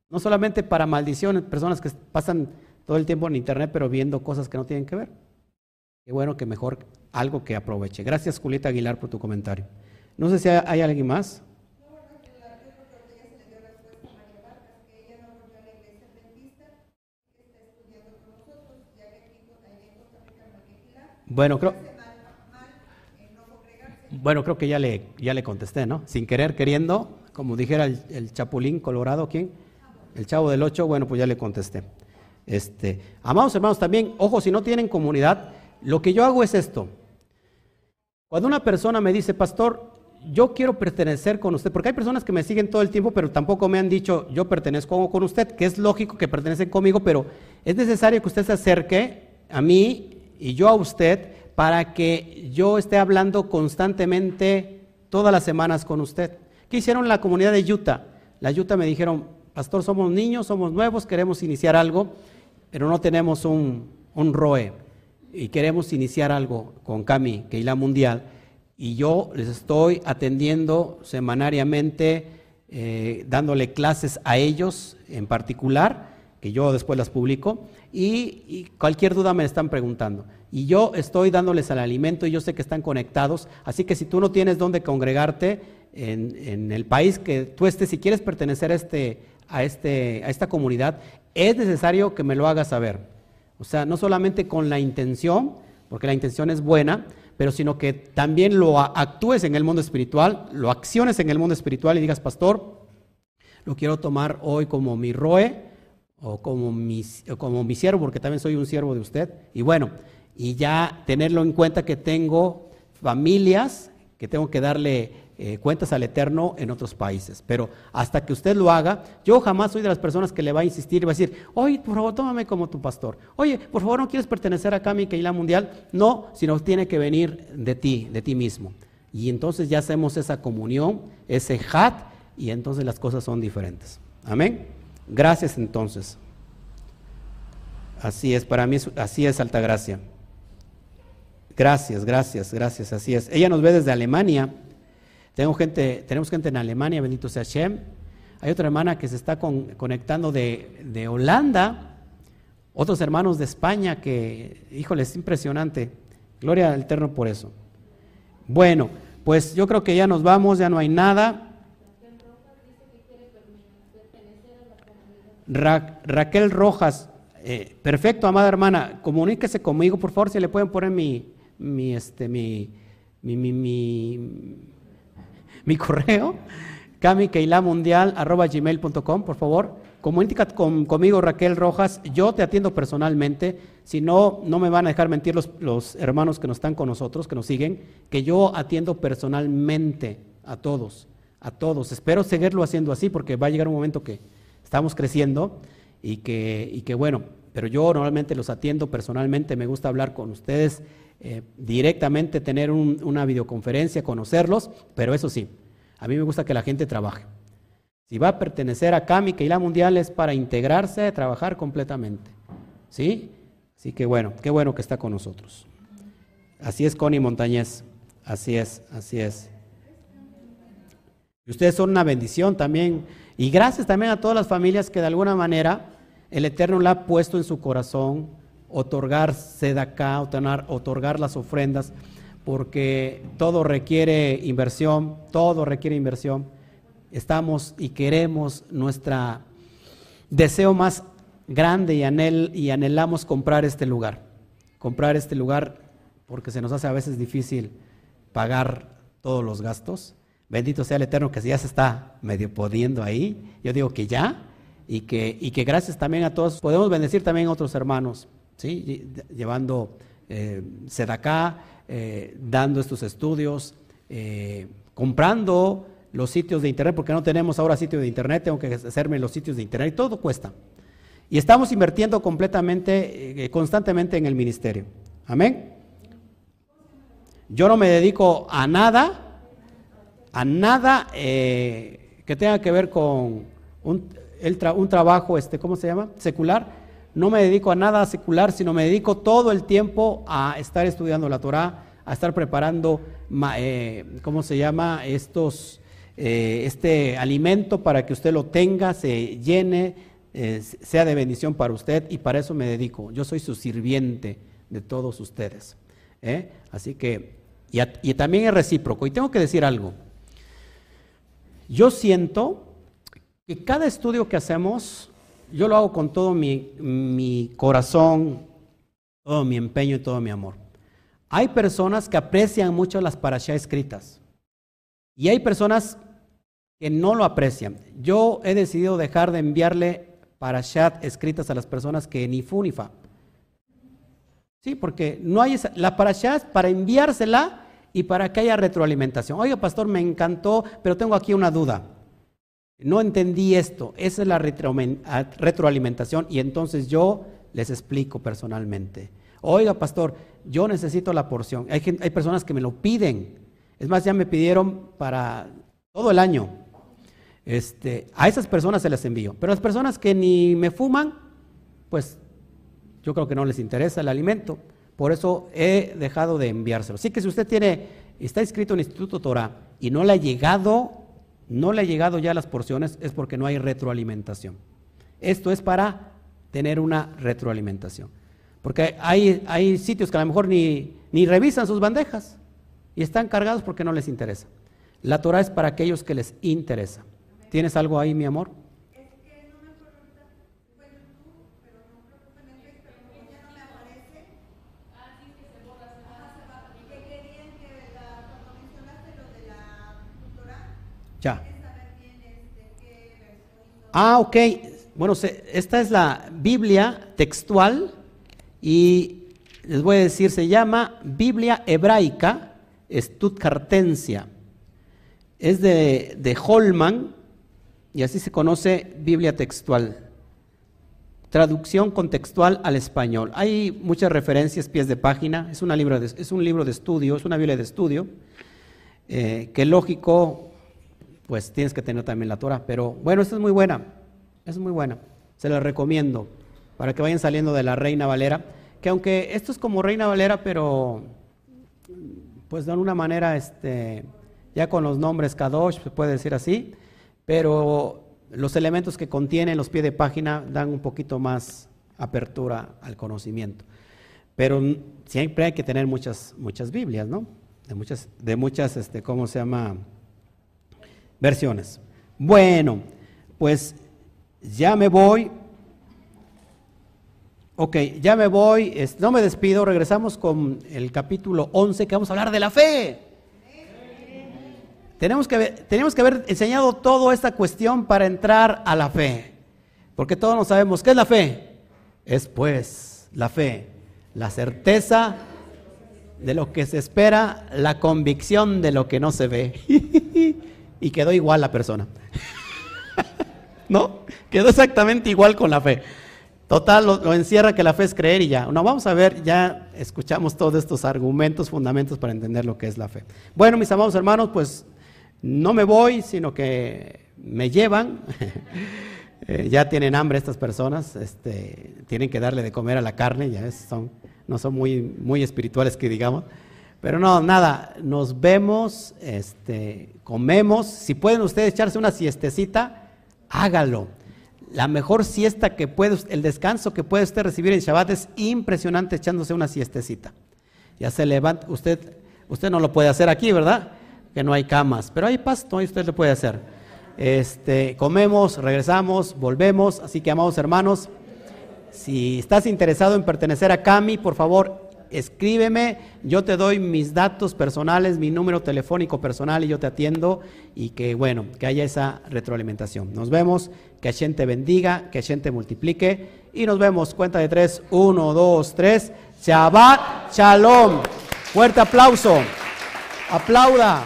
No solamente para maldición, personas que pasan todo el tiempo en internet pero viendo cosas que no tienen que ver. Qué bueno que mejor algo que aproveche. Gracias Julieta Aguilar por tu comentario. No sé si hay, alguien más. Bueno, creo, bueno, creo que ya le, ya le contesté, ¿no? Sin querer, queriendo, como dijera el, el Chapulín Colorado, ¿quién? El Chavo del Ocho, bueno, pues ya le contesté. Este, amados hermanos, también, ojo, si no tienen comunidad, lo que yo hago es esto. Cuando una persona me dice, pastor, yo quiero pertenecer con usted, porque hay personas que me siguen todo el tiempo, pero tampoco me han dicho, yo pertenezco con usted, que es lógico que pertenecen conmigo, pero es necesario que usted se acerque a mí y yo a usted para que yo esté hablando constantemente todas las semanas con usted. ¿Qué hicieron la comunidad de Utah? La Utah me dijeron, pastor, somos niños, somos nuevos, queremos iniciar algo, pero no tenemos un, un ROE y queremos iniciar algo con Cami, la Mundial, y yo les estoy atendiendo semanariamente, eh, dándole clases a ellos en particular, que yo después las publico, y, cualquier duda me están preguntando. Y yo estoy dándoles el alimento y yo sé que están conectados, así que si tú no tienes dónde congregarte en, en el país que tú estés, si quieres pertenecer a, este, a, este, a esta comunidad, es necesario que me lo hagas saber. O sea, no solamente con la intención, porque la intención es buena, pero sino que también lo actúes en el mundo espiritual, lo acciones en el mundo espiritual y digas, pastor, lo quiero tomar hoy como mi roe o como mi, como mi siervo, porque también soy un siervo de usted. Y bueno, y ya tenerlo en cuenta que tengo familias, que tengo que darle eh, cuentas al Eterno en otros países. Pero hasta que usted lo haga, yo jamás soy de las personas que le va a insistir y va a decir, oye, por favor, tómame como tu pastor. Oye, por favor, ¿no quieres pertenecer a Kami la Mundial? No, sino tiene que venir de ti, de ti mismo. Y entonces ya hacemos esa comunión, ese hat, y entonces las cosas son diferentes. Amén. Gracias entonces. Así es, para mí así es Altagracia. Gracias, gracias, gracias, así es. Ella nos ve desde Alemania. Tengo gente, tenemos gente en Alemania, bendito sea Shem. Hay otra hermana que se está conectando de, Holanda. Otros hermanos de España que, híjole, es impresionante. Gloria al Eterno por eso. Bueno, pues yo creo que ya nos vamos, ya no hay nada. Raquel Rojas, eh, perfecto, amada hermana, comuníquese conmigo, por favor, si le pueden poner mi, mi, este, mi, mi, mi mi correo, gmail.com por favor. Comunícate con, conmigo, Raquel Rojas. Yo te atiendo personalmente. Si no, no me van a dejar mentir los, los hermanos que nos están con nosotros, que nos siguen, que yo atiendo personalmente a todos, a todos. Espero seguirlo haciendo así porque va a llegar un momento que estamos creciendo y que, y que bueno, pero yo normalmente los atiendo personalmente. Me gusta hablar con ustedes eh, directamente tener una videoconferencia, conocerlos, pero eso sí, a mí me gusta que la gente trabaje. Si va a pertenecer a CAMI, que la Mundial es para integrarse, trabajar completamente. ¿Sí? Así que bueno, qué bueno que está con nosotros. Así es Connie Montañez. Así es, así es. Y ustedes son una bendición también. Y gracias también a todas las familias que de alguna manera el Eterno la ha puesto en su corazón otorgar acá, otorgar, otorgar las ofrendas, porque todo requiere inversión, todo requiere inversión. Estamos y queremos nuestra deseo más grande y, y anhelamos comprar este lugar. Comprar este lugar porque se nos hace a veces difícil pagar todos los gastos. Bendito sea el Eterno que ya se está medio podiendo ahí. Yo digo que ya y que, y que gracias también a todos podemos bendecir también a otros hermanos. ¿sí? llevando eh, sedacá, eh, dando estos estudios, eh, comprando los sitios de internet, porque no tenemos ahora sitio de internet, tengo que hacerme los sitios de internet, todo cuesta. Y estamos invirtiendo completamente, eh, constantemente en el ministerio. Amén. Yo no me dedico a nada, a nada eh, que tenga que ver con un, un trabajo, este, ¿cómo se llama? Secular. No me dedico a nada secular, sino me dedico todo el tiempo a estar estudiando la Torah, a estar preparando, eh, ¿cómo se llama? Estos, eh, este alimento para que usted lo tenga, se llene, sea de bendición para usted y para eso me dedico. Yo soy su sirviente de todos ustedes. Así que, y, y también es recíproco. Y tengo que decir algo. Yo siento que cada estudio que hacemos, yo lo hago con todo mi, corazón, todo mi empeño y todo mi amor. Hay personas que aprecian mucho las parashá escritas y hay personas que no lo aprecian. Yo he decidido dejar de enviarle parashat escritas a las personas que ni fu ni fa. Sí, porque no hay esa, la para enviársela y para que haya retroalimentación. Oiga, pastor, me encantó, pero tengo aquí una duda. No entendí esto. Esa es la retroalimentación y entonces yo les explico personalmente. Oiga, pastor, yo necesito la porción. Hay, hay personas que me lo piden. Es más, ya me pidieron para todo el año. Este, a esas personas se les envío. Pero las personas que ni me fuman, pues yo creo que no les interesa el alimento. Por eso he dejado de enviárselo. Así que si usted tiene, está inscrito en el Instituto Torah y no le ha llegado, no le ha llegado ya las porciones, es porque no hay retroalimentación. Esto es para tener una retroalimentación. Porque hay, hay sitios que a lo mejor ni, ni revisan sus bandejas y están cargados porque no les interesa. La Torah es para aquellos que les interesa. ¿Tienes algo ahí, mi amor? Ya. Ah, ok. Bueno, esta es la Biblia textual y les voy a decir, se llama Biblia Hebraica Stuttgartensia. Es de, de Holman y así se conoce Biblia textual. Traducción contextual al español. Hay muchas referencias, pies de página. Es, una libro es un libro de estudio, es una Biblia de estudio. Eh, que lógico, pues tienes que tener también la Torah. Pero bueno, esta es muy buena. Es muy buena. Se la recomiendo para que vayan saliendo de la Reina Valera, que aunque esto es como Reina Valera, pero pues de alguna manera, este, ya con los nombres Kadosh, se puede decir así, pero los elementos que contienen los pies de página dan un poquito más apertura al conocimiento. Pero siempre hay que tener muchas, muchas Biblias, ¿no? De muchas, de muchas, este, ¿cómo se llama? Versiones. Bueno, pues ya me voy. Ok, ya me voy, no me despido, regresamos con el capítulo 11 que vamos a hablar de la fe. Tenemos que, tenemos que haber enseñado toda esta cuestión para entrar a la fe, porque todos no sabemos qué es la fe. Es pues la fe, la certeza de lo que se espera, la convicción de lo que no se ve. y quedó igual la persona. ¿No? Quedó exactamente igual con la fe. Total, lo, encierra que la fe es creer y ya. No, vamos a ver, ya escuchamos todos estos argumentos, fundamentos para entender lo que es la fe. Bueno, mis amados hermanos, pues no me voy, sino que me llevan. Eh, ya tienen hambre estas personas, este, tienen que darle de comer a la carne, ya son, no son muy, muy espirituales que digamos. Pero no, nada, nos vemos, este, comemos. Si pueden ustedes echarse una siestecita, hágalo la mejor siesta que puede, el descanso que puede usted recibir en Shabbat es impresionante echándose una siestecita. Ya se levanta, usted, usted no lo puede hacer aquí, ¿verdad? Que no hay camas, pero hay pasto y usted lo puede hacer. Este, comemos, regresamos, volvemos, así que amados hermanos, si estás interesado en pertenecer a Cami, por favor, escríbeme, yo te doy mis datos personales, mi número telefónico personal y yo te atiendo y que bueno, que haya esa retroalimentación. Nos vemos, que Hashem te bendiga, que Hashem te multiplique y nos vemos, cuenta de tres, uno, dos, tres, Shabbat Shalom. Fuerte aplauso, aplauda.